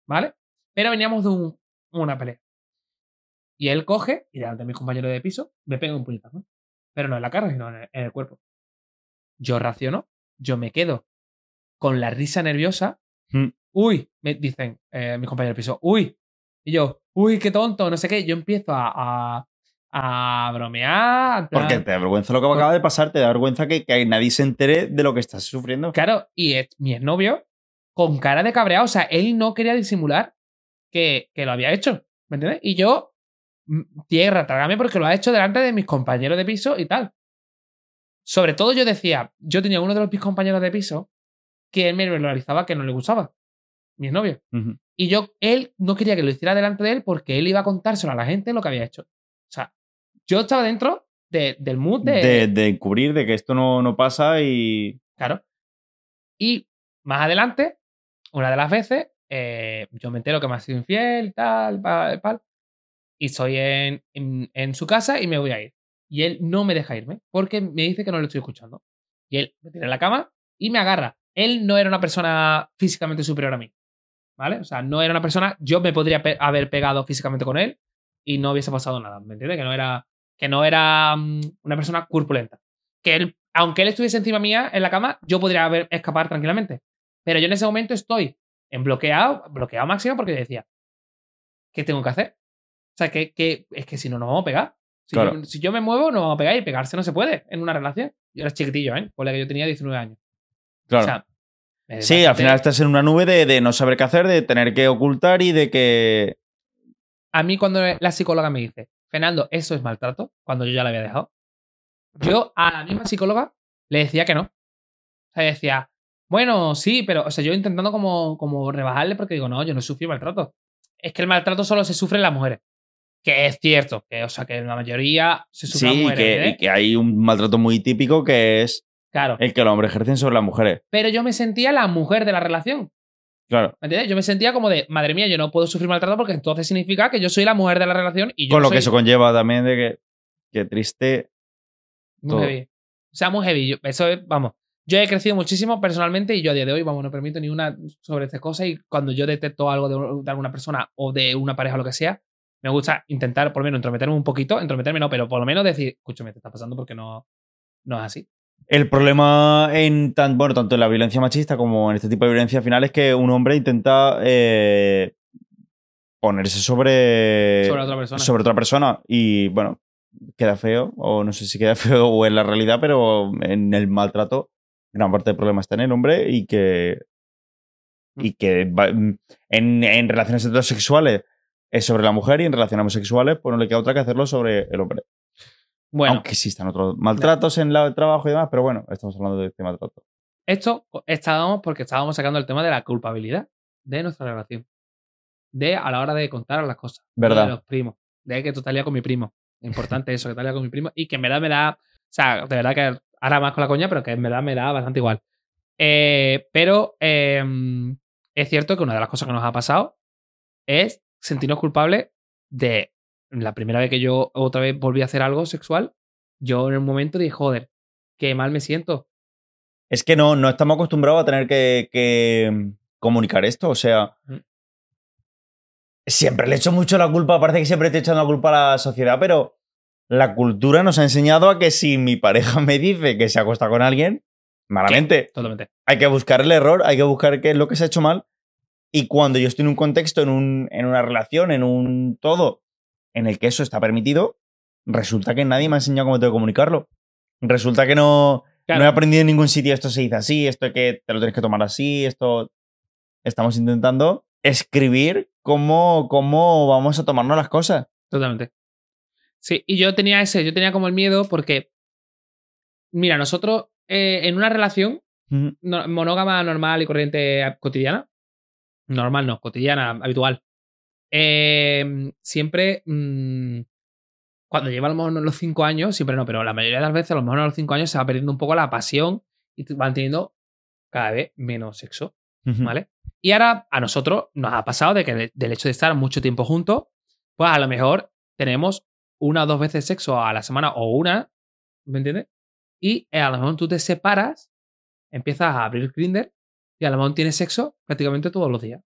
¿vale? Pero veníamos de un- una pelea. Y él coge, y delante de mis compañeros de piso, me pega un puñetazo. Pero no en la cara, sino en el, en el cuerpo. Yo raciono, yo me quedo con la risa nerviosa. Mm. Uy, me dicen eh, mis compañeros de piso, uy. Y yo, uy, qué tonto, no sé qué. Yo empiezo a, a, a bromear. Porque te da vergüenza lo que acaba de pasar, te da vergüenza que, que nadie se entere de lo que estás sufriendo. Claro, y es- mi exnovio, con cara de cabreado, o sea, él no quería disimular que, que lo había hecho, ¿me entiendes? Y yo, mm, tierra, trágame porque lo ha hecho delante de mis compañeros de piso y tal. Sobre todo yo decía, yo tenía uno de los mis compañeros de piso que él me verbalizaba que no le gustaba, mi exnovio. Ujú. Y yo, él no quería que lo hiciera delante de él porque él iba a contárselo a la gente lo que había hecho. O sea, yo estaba dentro de- del mood de, De, de encubrir, de que esto no, no pasa y. Claro. Y más adelante, una de las veces, eh, yo me entero que me ha sido infiel y tal, y estoy en, en, en su casa y me voy a ir. Y él no me deja irme porque me dice que no lo estoy escuchando. Y él me tira en la cama y me agarra. Él no era una persona físicamente superior a mí. ¿Vale? O sea, no era una persona. Yo me podría haber pegado físicamente con él y no hubiese pasado nada. ¿Me entiendes? Que no era, que no era mm, una persona corpulenta. Que él, aunque él estuviese encima mía en la cama, yo podría haber escapar tranquilamente. Pero yo en ese momento estoy en bloqueado, bloqueado máximo porque decía, ¿qué tengo que hacer? O sea, que, que es que si no, nos vamos a pegar. Si, Claro. yo, si yo me muevo, nos vamos a pegar y pegarse no se puede en una relación. Yo era chiquitillo, ¿eh? Por la que yo tenía 19 años. Claro. O sea, es sí, al final estás en una nube de, de no saber qué hacer, de tener que ocultar y de que. A mí cuando la psicóloga me dice, Fernando, eso es maltrato, cuando yo ya la había dejado, yo a la misma psicóloga le decía que no. O sea, decía, bueno, sí, pero, o sea, yo intentando como, como rebajarle porque digo, no, yo no sufrí maltrato. Es que el maltrato solo se sufre en las mujeres. Que es cierto, que, o sea, que la mayoría se en Sí, mujeres. que, ¿eh? y que hay un maltrato muy típico que es Claro. el que los hombres ejercen sobre las mujeres. Pero yo me sentía la mujer de la relación. Claro. ¿Me entiendes? Yo me sentía como de, madre mía, yo no puedo sufrir maltrato porque entonces significa que yo soy la mujer de la relación y yo Con no lo que eso conlleva también de que. Qué triste. Muy todo. heavy. O sea, muy heavy. Yo- eso es, vamos. Yo he crecido muchísimo personalmente y yo a día de hoy, vamos, no permito ni una sobre estas cosas. Y cuando yo detecto algo de, de alguna persona o de una pareja o lo que sea, me gusta intentar, por lo menos, entrometerme un poquito. Entrometerme no, pero por lo menos decir, escúchame, te está pasando porque no, no es así. El problema en tan, bueno, tanto en la violencia machista como en este tipo de violencia final es que un hombre intenta eh, ponerse sobre, Sobre otra persona. sobre otra persona. Y bueno, queda feo, o no sé si queda feo o en la realidad, pero en el maltrato, gran parte del problema está en el hombre y que. Y que va- en, en relaciones heterosexuales es sobre la mujer y en relaciones homosexuales, pues no le queda otra que hacerlo sobre el hombre. Bueno, Aunque existan otros maltratos en el trabajo y demás, pero bueno, estamos hablando de este maltrato. esto estábamos porque estábamos sacando el tema de la culpabilidad de nuestra relación. De a la hora de contar las cosas. Verdad. De los primos. De que tú te con mi primo. Importante eso, que te con mi primo. Y que en verdad me da. O sea, de verdad que ahora más con la coña, pero que en verdad me da bastante igual. Eh, pero eh, es cierto que una de las cosas que nos ha pasado es sentirnos culpables de la primera vez que yo otra vez volví a hacer algo sexual. Yo en un momento dije, joder, qué mal me siento. Es que no, no estamos acostumbrados a tener que, que comunicar esto. O sea, Mm. siempre le echo mucho la culpa, parece que siempre te echando la culpa a la sociedad, pero la cultura nos ha enseñado a que si mi pareja me dice que se acuesta con alguien, malamente, Totalmente. hay que buscar el error, hay que buscar qué es lo que se ha hecho mal. Y cuando yo estoy en un contexto, en, un, en una relación, en un todo, en el que eso está permitido, resulta que nadie me ha enseñado cómo tengo que comunicarlo. Resulta que no, Claro. no he aprendido en ningún sitio esto se dice así, esto es que te lo tienes que tomar así, esto... Estamos intentando escribir cómo, cómo vamos a tomarnos las cosas. Totalmente. Sí, y yo tenía ese, yo tenía como el miedo porque, mira, nosotros eh, en una relación no- monógama normal y corriente eh, cotidiana, normal no, cotidiana, habitual, eh, siempre, mm, cuando lleva a lo mejor los cinco años, siempre no, pero la mayoría de las veces, a lo mejor a los cinco años se va perdiendo un poco la pasión y van teniendo cada vez menos sexo. ¿Vale? Y ahora a nosotros nos ha pasado de que de- del hecho de estar mucho tiempo juntos, pues a lo mejor tenemos una o dos veces sexo a la semana o una, ¿me entiendes? Y eh, a lo mejor tú te separas, empiezas a abrir Grinder y a lo mejor tienes sexo prácticamente todos los días.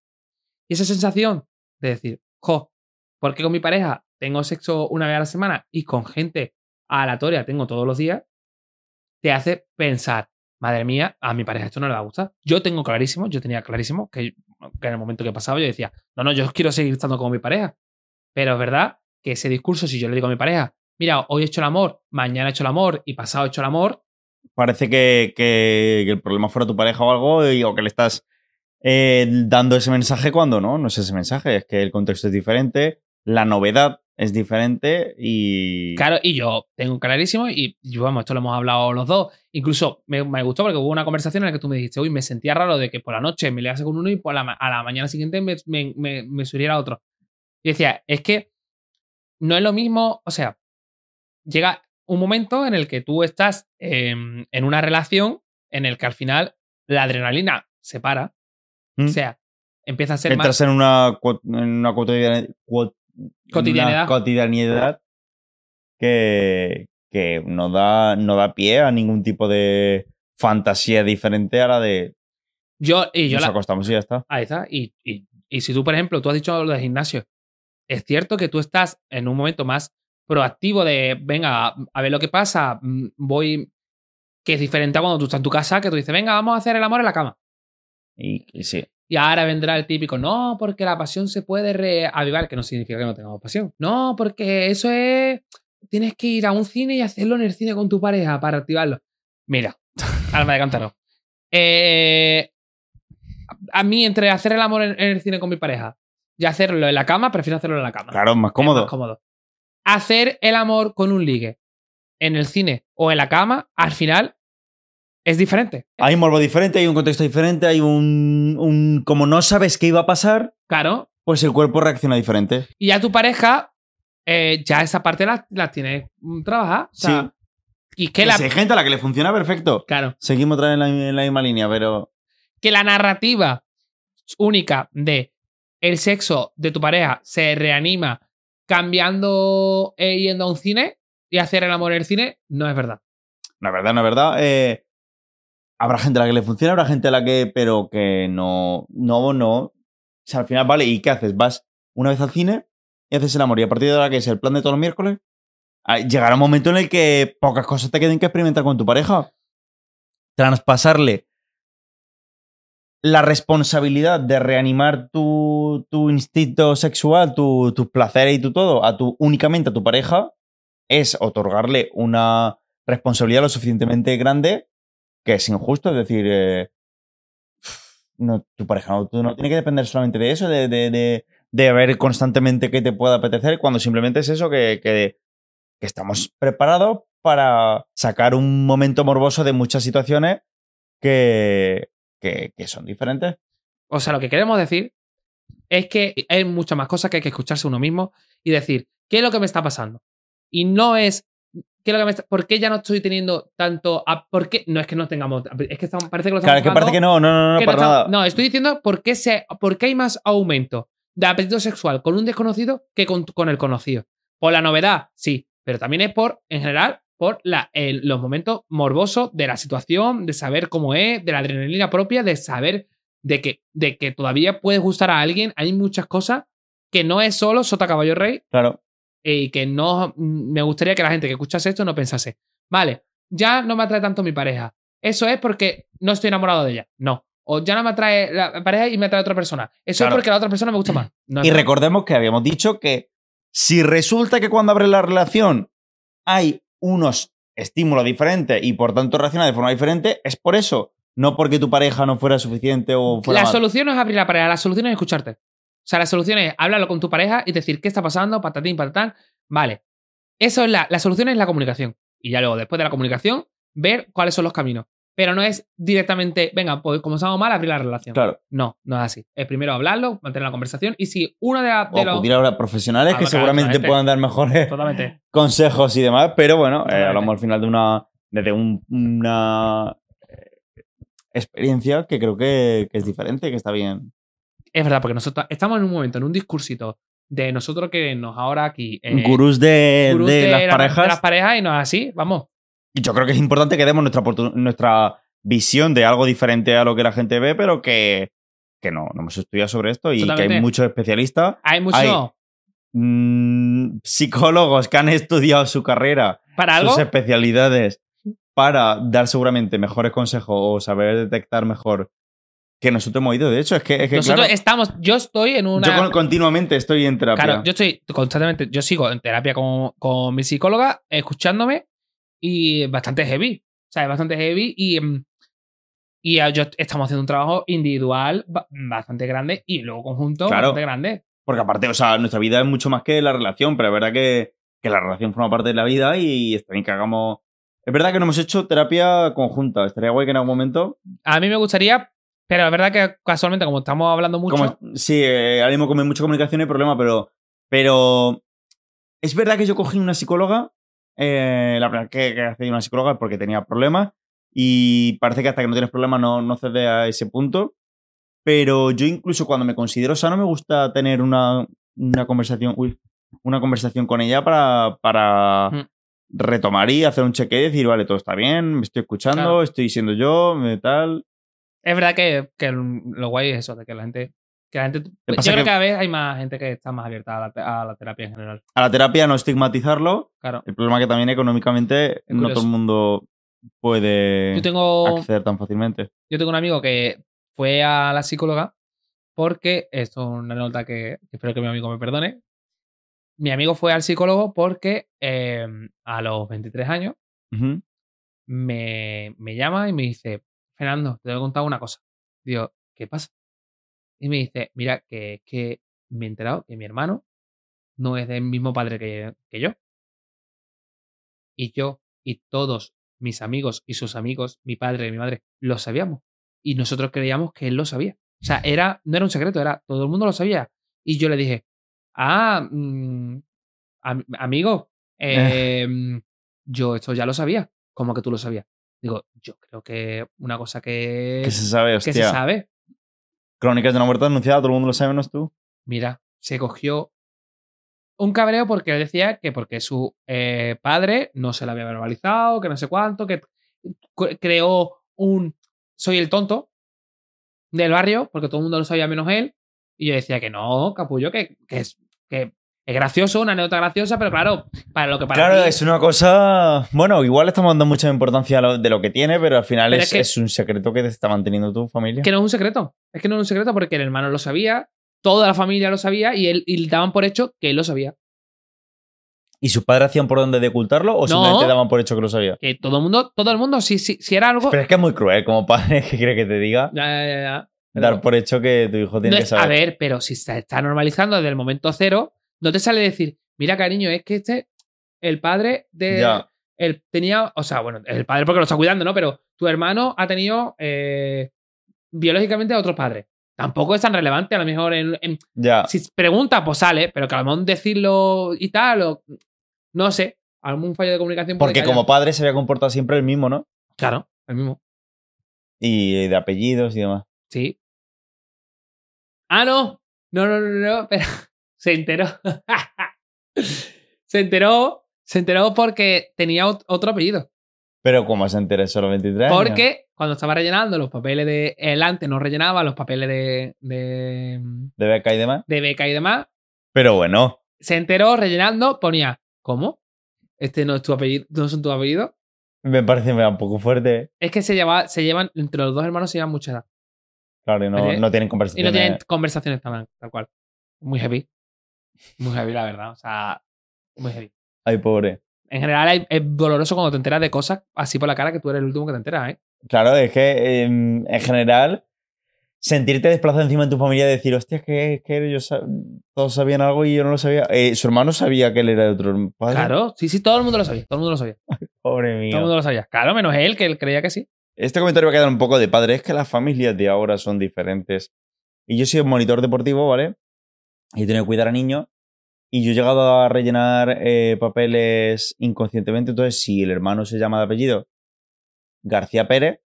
Y esa sensación de decir, jo, ¿por qué con mi pareja tengo sexo una vez a la semana y con gente aleatoria tengo todos los días? Te hace pensar, madre mía, a mi pareja esto no le va a gustar. Yo tengo clarísimo, yo tenía clarísimo que, que en el momento que pasaba yo decía, no, no, yo quiero seguir estando con mi pareja. Pero es verdad que ese discurso, si yo le digo a mi pareja, mira, hoy he hecho el amor, mañana he hecho el amor y pasado he hecho el amor, Parece que, que- el problema fuera tu pareja o algo, o que le estás eh, dando ese mensaje cuando no, no es ese mensaje, es que el contexto es diferente, la novedad es diferente y... Claro, y yo tengo clarísimo, y vamos, esto lo hemos hablado los dos. Incluso me, gustó porque hubo una conversación en la que tú me dijiste, uy, me sentía raro de que por la noche me lease con uno y a la mañana siguiente me, me, me subiera otro. Y decía, es que no es lo mismo, o sea, llega un momento en el que tú estás em, en una relación en el que al final la adrenalina se para. ¿Mm? O sea, empieza a ser más. Entras en una, en una Cotidianidad. una cotidianidad que, que no, da, no da pie a ningún tipo de fantasía diferente a la de Yo, y yo nos la, acostamos y ya está. Ahí está. Y, y- y si tú, por ejemplo, tú has dicho lo del gimnasio, es cierto que tú estás en un momento más proactivo de, venga, a, ver lo que pasa, mm, voy, que es diferente a cuando tú estás en tu casa, que tú dices, venga, vamos a hacer el amor en la cama. Y, y sí. Y ahora vendrá el típico, no, porque la pasión se puede reavivar, que no significa que no tengamos pasión. No, porque eso es, tienes que ir a un cine y hacerlo en el cine con tu pareja para activarlo. Mira, alma de cántaro. Eh, a mí, entre hacer el amor en, en el cine con mi pareja y hacerlo en la cama, prefiero hacerlo en la cama. Claro, más Es cómodo. más cómodo. Hacer el amor con un ligue en el cine o en la cama, al final, es diferente. Hay un morbo diferente, hay un contexto diferente, hay un, un... Como no sabes qué iba a pasar, Claro. pues el cuerpo reacciona diferente. Y a tu pareja, eh, ya esa parte la, la tienes trabajada. O sea, Y que la, si hay gente a la que le funciona perfecto. claro, Seguimos otra vez en la, en la misma línea, pero... que la narrativa única de el sexo de tu pareja se reanima cambiando e yendo a un cine y hacer el amor en el cine, no es verdad. La verdad, la verdad. eh, habrá gente a la que le funciona, habrá gente a la que. Pero que no. No, no. O sea, al final, vale, ¿y qué haces? Vas una vez al cine y haces el amor. Y a partir de ahora, que es el plan de todos los miércoles, ah, llegará un momento en el que pocas cosas te queden que experimentar con tu pareja. Traspasarle la responsabilidad de reanimar tu, tu instinto sexual, tu- tus placeres y tu todo, a tu, únicamente a tu pareja, es otorgarle una responsabilidad lo suficientemente grande que es injusto. Es decir, eh, no, tu pareja no, tú no tiene que depender solamente de eso, de, de, de, de ver constantemente qué te pueda apetecer, cuando simplemente es eso que, que, que estamos preparados para sacar un momento morboso de muchas situaciones que, que, que son diferentes. O sea, lo que queremos decir es que hay muchas más cosas que hay que escucharse uno mismo y decir, ¿qué es lo que me está pasando? Y no es, ¿qué es lo que me está, ¿por qué ya no estoy teniendo tanto, a- por qué? No es que no tengamos, es que estamos- parece que lo Claro, es que parece que no, no, no, no, para no, nada. estamos- no, estoy diciendo por qué, se, por qué hay más aumento de apetito sexual con un desconocido que con, con el conocido. Por la novedad, sí, pero también es por, en general, por la, los momentos morbosos de la situación, de saber cómo es, de la adrenalina propia, de saber de que, de que todavía puedes gustar a alguien. Hay muchas cosas que no es solo Sota Caballo Rey Claro. y que no me gustaría que la gente que escuchase esto no pensase, vale, ya no me atrae tanto mi pareja. Eso es porque no estoy enamorado de ella. No. O ya no me atrae la pareja y me atrae otra persona. Eso Claro. es porque la otra persona me gusta más. No Y recordemos que habíamos dicho que si resulta que cuando abre la relación hay unos estímulos diferentes y por tanto reacciona de forma diferente, es por eso. No porque tu pareja no fuera suficiente o fuera La mal. solución no es abrir la pareja, la solución es escucharte. O sea, la solución es hablarlo con tu pareja y decir qué está pasando, patatín, patatán. Vale. Eso es la, la solución es la comunicación. Y ya luego, después de la comunicación, ver cuáles son los caminos. Pero no es directamente, venga, pues como estamos mal, abrir la relación. Claro. No, no es así. Es primero hablarlo, mantener la conversación y si uno de, la- O de los... acudir a profesionales Ah, que claro, seguramente te puedan dar mejores Totalmente. consejos y demás, pero bueno, eh, hablamos al final de una, desde un- una eh, experiencia que creo que, que es diferente, que está bien. Es verdad, porque nosotros estamos en un momento, en un discursito de nosotros que nos ahora aquí... eh, Gurús de, gurús de las la- parejas. de las parejas y no es así, vamos. Y yo creo que es importante que demos nuestra, nuestra visión de algo diferente a lo que la gente ve, pero que, que no, no hemos estudiado sobre esto y que hay muchos especialistas, Hay mucho. Hay- mm, psicólogos que han estudiado su carrera, para algo. sus especialidades, para dar seguramente mejores consejos o saber detectar mejor que nosotros hemos ido. De hecho, es que, es que Nosotros claro, estamos. Yo estoy en una. yo con- continuamente estoy en terapia. Claro, yo estoy constantemente, yo sigo en terapia con, con mi psicóloga, escuchándome y bastante heavy. O sea, es bastante heavy y, mm, y yo estamos haciendo un trabajo individual ba- bastante grande y luego conjunto Claro. bastante grande. Porque aparte, o sea, nuestra vida es mucho más que la relación, pero es verdad que, que la relación forma parte de la vida y está bien que hagamos... Es verdad que no hemos hecho terapia conjunta. Estaría guay que en algún momento... A mí me gustaría, pero es verdad que casualmente, como estamos hablando mucho, Como, sí, eh, ahora mismo con mucha comunicación hay problema, pero, pero es verdad que yo cogí una psicóloga, eh, la primera que, que accedí a una psicóloga es porque tenía problemas y parece que hasta que no tienes problemas no, no cedes a ese punto. Pero yo incluso cuando me considero sano me gusta tener una, una conversación, uy, una conversación con ella para, para Mm. retomar y hacer un cheque y decir, vale, todo está bien, me estoy escuchando, Claro. estoy siendo yo, me tal. es verdad que, que lo guay es eso, de que la gente... Que la gente yo creo que- cada vez hay más gente que está más abierta a la, te- a la terapia en general. A la terapia no estigmatizarlo, Claro. El problema es que también económicamente no todo el mundo puede Yo tengo... acceder tan fácilmente. Yo tengo un amigo que fue a la psicóloga porque, esto es una nota que espero que mi amigo me perdone. Mi amigo fue al psicólogo porque eh, a los 23 años me, me llama y me dice, Fernando, te voy a contar una cosa. Digo, ¿qué pasa? Y me dice, mira, que, que me he enterado que mi hermano no es del mismo padre que, que yo. Y yo y todos mis amigos y sus amigos, mi padre y mi madre, lo sabíamos. Y nosotros creíamos que él lo sabía. O sea, era, no era un secreto, era todo el mundo lo sabía. Y yo le dije, ah, mm, am- amigo, eh, mm, yo esto ya lo sabía. ¿Cómo que tú lo sabías? Digo, yo creo que una cosa que, Que se sabe, que hostia. se sabe. Crónicas de una muerte anunciada, todo el mundo lo sabe, menos tú. Mira, se cogió un cabreo porque él decía que porque su eh, padre no se lo había verbalizado, que no sé cuánto, que creó un soy el tonto del barrio, porque todo el mundo lo sabía menos él. Y yo decía que no, capullo, que, que es, que es gracioso, una anécdota graciosa, pero claro, para lo que para claro, ti- es una cosa. Bueno, igual estamos dando mucha importancia de lo que tiene, pero al final Pero es, es que- es un secreto que te está manteniendo tu familia. que no es un secreto. Es que no es un secreto porque el hermano lo sabía, toda la familia lo sabía y él y daban por hecho que él lo sabía. ¿Y sus padres hacían por dónde de ocultarlo o No. simplemente daban por hecho que lo sabía? Que todo el mundo, todo el mundo, si, si, si era algo. Pero es que es muy cruel como padre que quiere que te diga. Ya, ya, ya. Pero- Dar por hecho que tu hijo tiene No que es- a saber. ver, pero si se está normalizando desde el momento cero, no te sale decir, mira, cariño, es que este, el padre de. Ya. Él tenía, o sea, bueno, el padre porque lo está cuidando, ¿no? Pero tu hermano ha tenido eh, biológicamente a otro padre. Tampoco es tan relevante, a lo mejor en, en- Ya. si pregunta, pues sale, pero que a lo mejor decirlo y tal, o no sé, algún fallo de comunicación. Porque haya. como padre se había comportado siempre el mismo, ¿no? Claro, el mismo. Y de apellidos y demás. Sí. Ah, no. No, no, no, no. Pero se enteró. se enteró. Se enteró porque tenía ot- otro apellido. Pero como se enteró solo 23 años. Porque cuando estaba rellenando los papeles de. Él antes no rellenaba los papeles de, de, De beca y demás. de beca y demás. Pero bueno. Se enteró rellenando, ponía. ¿Cómo? Este no es tu apellido. No son tu apellido. Me parece un poco fuerte. Es que se, lleva, se llevan. Entre los dos hermanos se llevan mucha edad. Claro, y no, no tienen Y conversaciones. no tienen conversaciones tal, tal cual. Muy heavy. Muy heavy, la verdad. O sea, muy heavy. Ay, pobre. En general es doloroso cuando te enteras de cosas así por la cara que tú eres el último que te enteras, ¿eh? Claro, es que em, en general sentirte desplazado encima de tu familia y decir, hostia, es que, que ellos sa- todos sabían algo y yo no lo sabía. Eh, su hermano sabía que él era de otro padre. Claro, sí, sí, todo el mundo lo sabía. Todo el mundo lo sabía. Pobre Todo el mío. mundo lo sabía. Claro, menos él, que él creía que sí. Este comentario va a quedar un poco de padre. Es que las familias de ahora son diferentes. Y yo soy un monitor deportivo, ¿vale? Y he tenido que cuidar a niños. Y yo he llegado a rellenar eh, papeles inconscientemente. Entonces, si el hermano se llama de apellido García Pérez,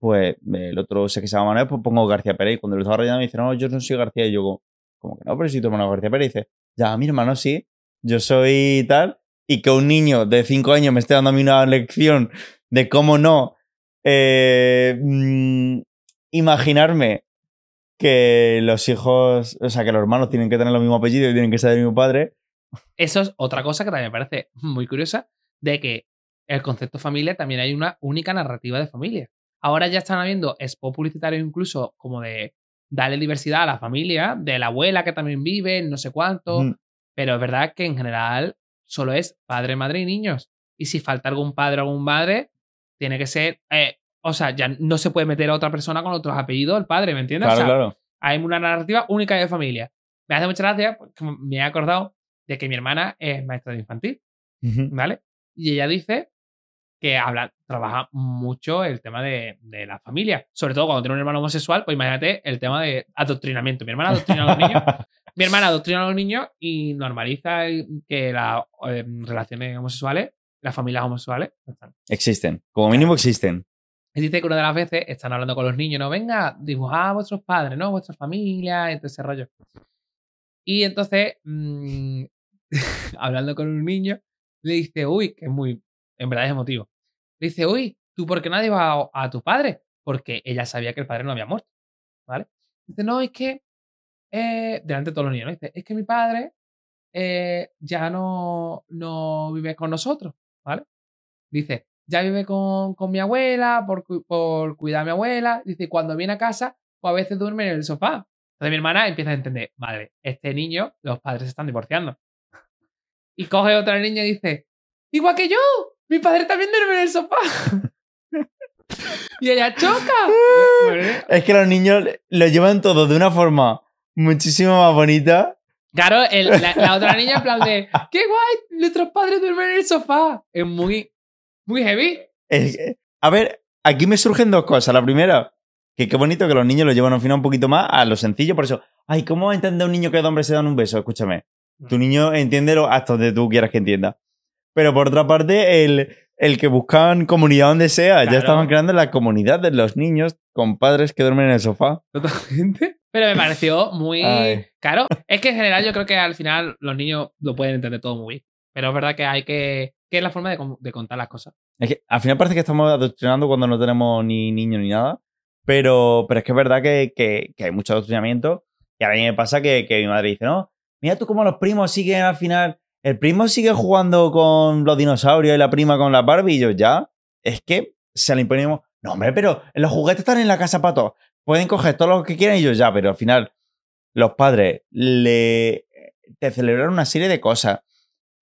pues el otro sé que se llama Manuel, pues pongo García Pérez. Y cuando lo estaba rellenando me dice, no, yo no soy García. Y yo, como, que no, pero si tu hermano García Pérez. Dice, ya, mi hermano sí, yo soy tal. Y que un niño de 5 años me esté dando a mí una lección de cómo no eh, mm, imaginarme que los hijos, o sea, que los hermanos tienen que tener el mismo apellido y tienen que ser del mismo padre. Eso es otra cosa que también me parece muy curiosa, de que el concepto familia también hay una única narrativa de familia. Ahora ya están habiendo spots publicitarios incluso como de darle diversidad a la familia, de la abuela que también vive, no sé cuánto, pero es verdad que en general solo es padre, madre y niños. Y si falta algún padre o algún madre, tiene que ser, eh, o sea, ya no se puede meter a otra persona con otros apellidos, el padre, ¿me entiendes? Claro, O sea, claro. hay una narrativa única de familia. Me hace mucha gracia, porque me he acordado de que mi hermana es maestra de infantil. ¿vale? Y ella dice que habla, trabaja mucho el tema de, de la familia. Sobre todo cuando tiene un hermano homosexual, pues imagínate el tema de adoctrinamiento. Mi hermana adoctrina a los niños. Mi hermana adoctrina a los niños y normaliza que las eh, relaciones homosexuales, las familias homosexuales, están. Existen. Como mínimo existen. Y dice que una de las veces están hablando con los niños, no, venga, dibujad a vuestros padres, ¿no? Vuestras familias y todo ese rollo. Y entonces, mm, hablando con un niño, le dice, uy, que es muy, en verdad es emotivo. Le dice, uy, ¿tú por qué no has a tu padre? Porque ella sabía que el padre no había muerto, ¿vale? Dice, no, es que, eh, delante de todos los niños. Dice, es que mi padre eh, ya no, no vive con nosotros, ¿vale? Dice, ya vive con, con mi abuela por, por cuidar a mi abuela. Dice, cuando viene a casa, pues a veces duerme en el sofá. Entonces mi hermana empieza a entender, madre, este niño, los padres se están divorciando. Y coge otra niña y dice, igual que yo, mi padre también duerme en el sofá. y ella choca. Es que los niños lo llevan todo de una forma muchísimo más bonita. Claro, el- la, la otra niña en plan de, qué guay, nuestros padres duermen en el sofá. Es muy, muy heavy. Es a ver, aquí me surgen dos cosas. La primera, que qué bonito que los niños lo llevan al final un poquito más a lo sencillo. Por eso, ay, ¿cómo entiende un niño que dos hombres se dan un beso? Escúchame. Tu niño entiéndelo hasta donde tú quieras que entienda. Pero por otra parte, el, el que buscan comunidad donde sea, Claro. ya estaban creando la comunidad de los niños con padres que duermen en el sofá. Totalmente. Pero me pareció muy. Ay. Claro, es que en general yo creo que al final los niños lo pueden entender todo muy bien. Pero es verdad que hay que. Que es la forma de, con- de contar las cosas. Es que al final parece que estamos adoctrinando cuando no tenemos ni niños ni nada. Pero, pero es que es verdad que, que- hay mucho adoctrinamiento. Y a mí me pasa que, mi madre dice, no, mira tú cómo los primos siguen al final. El primo sigue jugando con los dinosaurios y la prima con la Barbie. Y yo, ya. Es que se le imponemos. No, hombre, pero los juguetes están en la casa para todos. Pueden coger todo lo que quieran y yo, ya. Pero al final, los padres le te celebran una serie de cosas.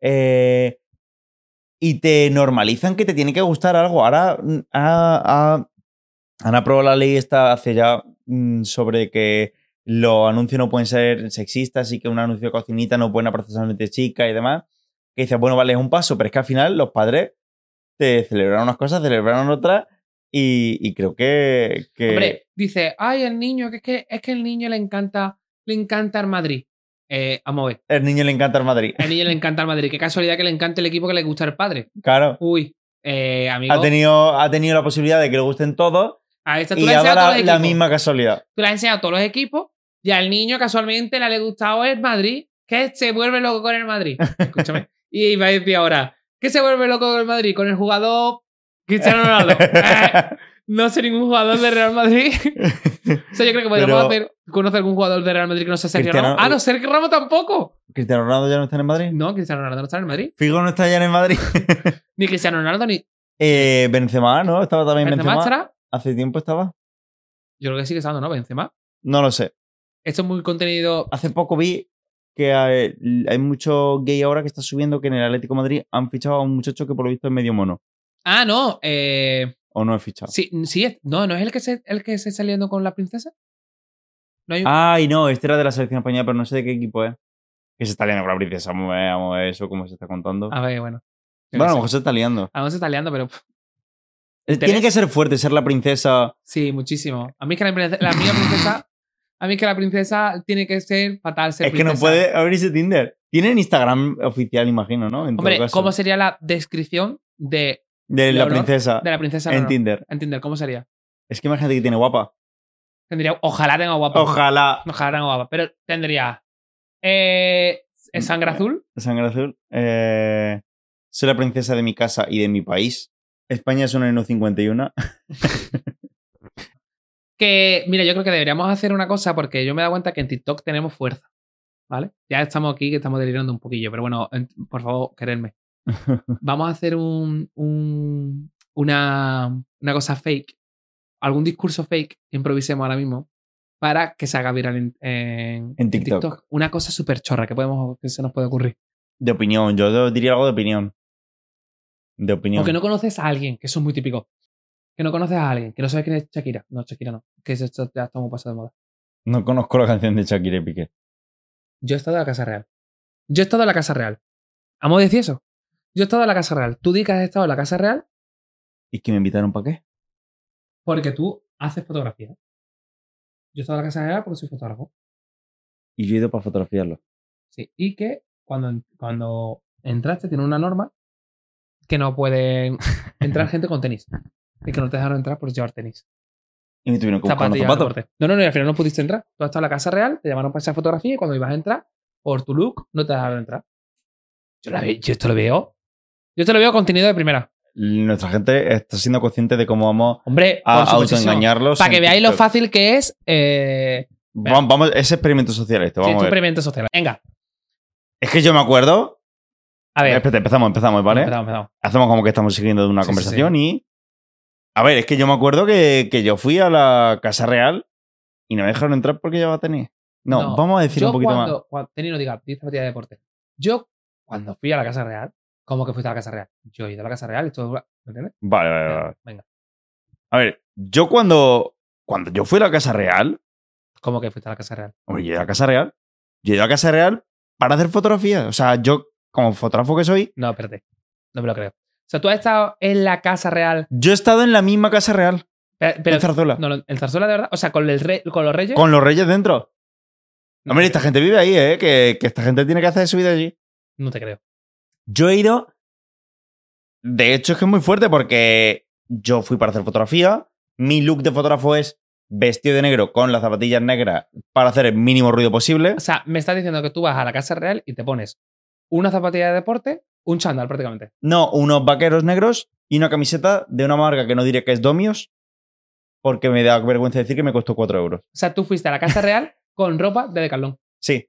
Eh, y te normalizan que te tiene que gustar algo. Ahora mm, ha- ha- han aprobado la ley esta hace ya mm, sobre que los anuncios no pueden ser sexistas y que un anuncio de cocinita no puede aparecer solamente chica y demás. Que dices, bueno, vale, es un paso, pero es que al final los padres te celebraron unas cosas, celebraron otras y, creo que... que- Hombre, dice, ay, el niño, que es que, es que el niño le encanta, le encanta el Madrid. Eh, vamos a ver. el niño le encanta el Madrid. Al niño le encanta el Madrid. Qué casualidad que le encante el equipo que le gusta el padre. Claro. Uy, eh, amigo. Ha tenido, ha tenido la posibilidad de que le gusten todos a esta tú y le has todos la, los la equipos. misma casualidad. Tú le has enseñado todos los equipos y al niño casualmente le ha gustado el Madrid, que se vuelve loco con el Madrid. Escúchame. y va a decir ahora, ¿qué se vuelve loco con el Madrid? Con el jugador Cristiano Ronaldo. Eh, no sé ningún jugador de Real Madrid. o sea, yo creo que podríamos Pero- hacer, conocer algún jugador de Real Madrid que no sea Sergio Cristiano- Ramos. Ah, no, Sergio Ramos tampoco. ¿Cristiano Ronaldo ya no está en Madrid? No, Cristiano Ronaldo no está en el Madrid. Figo no está ya en Madrid. Ni Cristiano Ronaldo ni Eh, Benzema, ¿no? Estaba también Benzema Benzema. estará. Hace tiempo estaba. Yo creo que sigue estando, ¿no? Benzema. No lo sé. Esto es muy contenido. Hace poco vi que hay, hay mucho gay ahora que está subiendo que en el Atlético de Madrid han fichado a un muchacho que por lo visto es medio mono. Ah, no. Eh, ¿O no he fichado? sí, sí, no, no es el que se, el que se saliendo con la princesa. No hay un- Ay, no, este era de la selección española, pero no sé de qué equipo es. Que se está liando con la princesa. Vamos eso, cómo se está contando. A ver, bueno. Bueno, a lo mejor se está liando. A lo mejor se está liando, pero Eh. Tiene que ser fuerte ser la princesa. sí, muchísimo. A mí es que la, princesa- la mía princesa. A mí es que la princesa tiene que ser fatal ser es que no puede abrirse Tinder. Tienen Instagram oficial, imagino, ¿no? En Hombre. ¿cómo sería la descripción de, De la princesa de la princesa en? Tinder. En Tinder, ¿cómo sería? Es que imagínate que tiene guapa. Tendría, ojalá tenga guapa. Ojalá. Ojalá tenga guapa. Pero tendría. Eh, sangre azul. Sangre azul. Eh, soy la princesa de mi casa y de mi país. España es una 51. Que, mira, yo creo que deberíamos hacer una cosa porque yo me dado cuenta que en TikTok tenemos fuerza. ¿Vale? Ya estamos aquí que estamos delirando un poquillo, pero bueno, en- por favor, quererme. Vamos a hacer un, un- una, una cosa fake, algún discurso fake improvisemos ahora mismo para que se haga viral en, en- En TikTok. Una cosa súper chorra que, podemos, que se nos puede ocurrir. De opinión, yo diría algo de opinión. De opinión. Porque no conoces a alguien, que eso es muy típico. Que no conoces a alguien, que no sabes quién es Shakira. No, Shakira no. Que eso ya estamos pasado de moda. No conozco la canción de Shakira y Piqué. Yo he estado en la Casa Real. Yo he estado en la Casa Real. ¿Vamos a decir eso? Yo he estado en la Casa Real. Tú di que has estado en la Casa Real ¿Y que me invitaron para qué? Porque tú haces fotografía. Yo he estado en la Casa Real porque soy fotógrafo. Y yo he ido para fotografiarlo. Sí. Y que cuando, cuando entraste tiene una norma que no pueden entrar gente con tenis. Y que no te dejaron entrar por llevar tenis. Y me tuvieron que buscar. No, no, no, y al final no pudiste entrar. Tú has estado en la Casa Real, te llamaron para esa fotografía y cuando ibas a entrar, por tu look, no te dejaron entrar. Yo, la yo esto lo veo. Yo esto lo veo contenido de primera. Nuestra gente está siendo consciente de cómo vamos Hombre, a autoengañarlos. Para que veáis lo fácil que es. Eh, Vamos, vamos, es experimento social esto. Vamos a ver. experimento social. Venga, Es que yo me acuerdo. a ver. Espérate, empezamos, empezamos, ¿vale? Empezamos, empezamos. Hacemos como que estamos siguiendo una Sí, sí, conversación y. A ver, es que yo me acuerdo que, que yo fui a la Casa Real y no me dejaron entrar porque llevaba tenis. No, No, vamos a decir un poquito más. cuando, Tenis no diga, dice de deporte. Yo, cuando fui a la Casa Real, ¿cómo que fuiste a la Casa Real? Yo he ido a la Casa Real y todo. ¿Me entiendes? Vale, vale, vale. Venga. A ver, yo cuando. Cuando yo fui a la Casa Real. ¿Cómo que fuiste a la Casa Real? Hombre, yo he ido a la Casa Real. Yo he ido a la Casa Real para hacer fotografías. O sea, yo, como fotógrafo que soy, No, espérate. No me lo creo. O sea, tú has estado en la Casa Real. yo he estado en la misma Casa Real. Pero, pero- en Zarzuela. no, el Zarzuela de verdad. O sea, con, el rey- con los reyes. Con los reyes dentro. no, Hombre, esta gente vive ahí, ¿eh? Que, que esta gente tiene que hacer su vida allí. no te creo. Yo he ido. De hecho, es que es muy fuerte porque yo fui para hacer fotografía. Mi look de fotógrafo es vestido de negro con las zapatillas negras para hacer el mínimo ruido posible. O sea, me estás diciendo que tú vas a la Casa Real y te pones una zapatilla de deporte, un chándal prácticamente. No, unos vaqueros negros y una camiseta de una marca que no diré que es Domios, porque me da vergüenza decir que me costó 4 euros. O sea, tú fuiste a la Casa Real con ropa de Decathlon. Sí,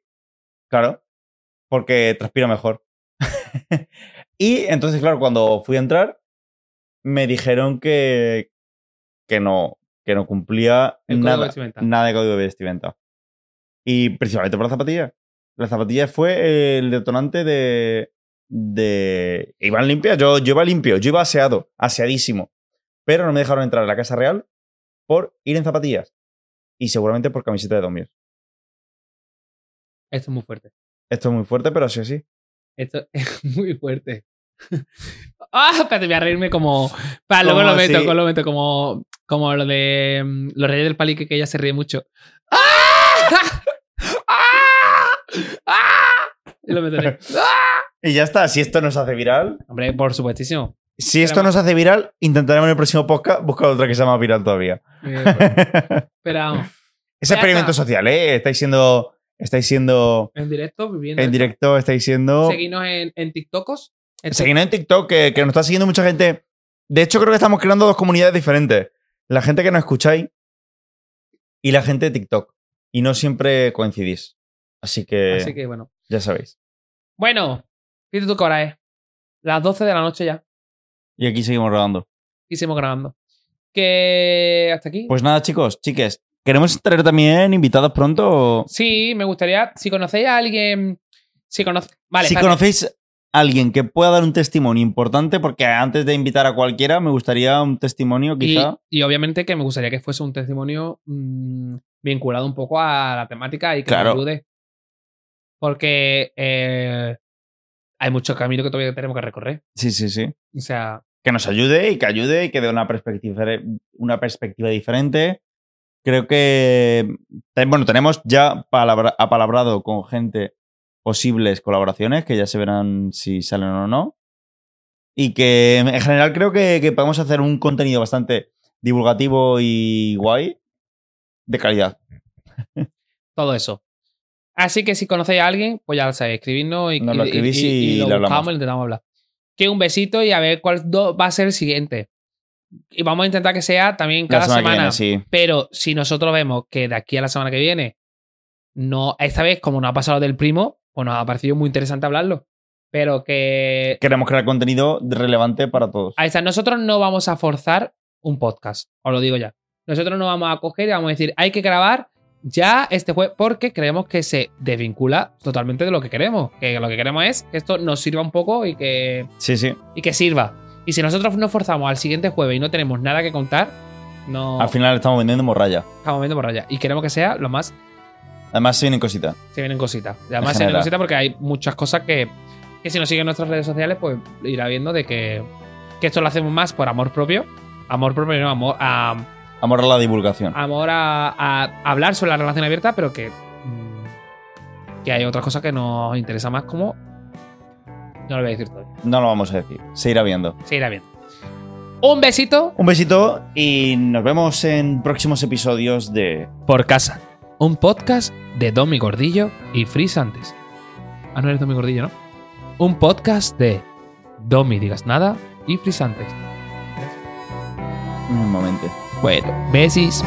claro, porque transpira mejor. y entonces, claro, cuando fui a entrar, me dijeron que, que, no, que no cumplía El código de nada, nada de código de vestimenta. Y principalmente por las zapatillas. Las zapatillas fue el detonante de. de iban limpias. Yo, yo iba limpio, yo iba aseado, aseadísimo. Pero no me dejaron entrar a la Casa Real por ir en zapatillas. Y seguramente por camiseta de Domios. Esto es muy fuerte. Esto es muy fuerte, pero sí, sí. Esto es muy fuerte. ah, espérate, voy a reírme como. Para, luego ¿Cómo lo meto, lo meto como, como lo de mm, los reyes del palique que ella se ríe mucho. ¡Ah! ¡Ah! ¡Ah! Y lo meteré. ¡Ah! Y ya está. Si esto nos hace viral. Hombre, por supuestísimo. Si esto nos hace viral, intentaremos en el próximo podcast buscar otra que sea más viral todavía. Eh, pues, Pero vamos, es experimento social, ¿eh? Estáis siendo. Estáis siendo. en directo, viviendo. En directo, estáis siendo. Seguinos en, en TikTokos. En en TikTok, que, que nos está siguiendo mucha gente. De hecho, creo que estamos creando dos comunidades diferentes. La gente que nos escucháis y la gente de TikTok. Y no siempre coincidís. Así que, Así que bueno. ya sabéis. Bueno, fíjate tú qué hora es. Las 12 de la noche ya. Y aquí seguimos rodando. Y seguimos grabando. Que hasta aquí. Pues nada, chicos, chiques. ¿Queremos traer también invitados pronto? Sí, me gustaría. Si conocéis a alguien. Si conoce. Vale, si conocéis a alguien que pueda dar un testimonio importante, porque antes de invitar a cualquiera, me gustaría un testimonio, y, quizá. y obviamente que me gustaría que fuese un testimonio mm, vinculado un poco a la temática y que Claro. nos ayude. Porque eh, hay mucho camino que todavía tenemos que recorrer. Sí, sí, sí. O sea, que nos ayude y que ayude y que dé una perspectiva, una perspectiva diferente. Creo que, bueno, tenemos ya palabra- apalabrado con gente posibles colaboraciones, que ya se verán si salen o no. Y que en general creo que, que podemos hacer un contenido bastante divulgativo y guay de calidad. todo eso. Así que si conocéis a alguien, pues ya lo sabéis, escribidnos y, Nos lo y- y- y- y lo buscamos y intentamos hablar. que un besito y a ver cuál va a ser el siguiente. Y vamos a intentar que sea también La cada semana que semana. viene, sí. Pero si nosotros vemos que de aquí a la semana que viene, no, esta vez, como nos ha pasado del primo, pues nos ha parecido muy interesante hablarlo. Pero que. Queremos crear contenido relevante para todos. Ahí está, nosotros no vamos a forzar un podcast, os lo digo ya. Nosotros no vamos a coger y vamos a decir, hay que grabar ya este jueves, porque creemos que se desvincula totalmente de lo que queremos. Que lo que queremos es que esto nos sirva un poco y que, Sí, sí. y que sirva. Y si nosotros nos forzamos al siguiente jueves y no tenemos nada que contar, no Al final estamos vendiendo morralla. estamos viendo por raya. Y queremos que sea lo más Además, se vienen cositas. se vienen cositas. Además se vienen cositas porque hay muchas cosas que, que si nos siguen en nuestras redes sociales, pues irá viendo de que, que esto lo hacemos más por amor propio. Amor propio, no, amor a, Amor a la divulgación. amor a, a hablar sobre la relación abierta, pero que, mm, que hay otras cosas que nos interesa más, como. No lo voy a decir todo. No lo vamos a decir. Se irá viendo. Se irá viendo. Un besito Un besito y nos vemos en próximos episodios de por casa. Un podcast de Domi Gordillo y Frisantes. Ah, no eres Domi Gordillo, ¿no? Un podcast de Domi Digas Nada y Frisantes. Un momento. Bueno, besis.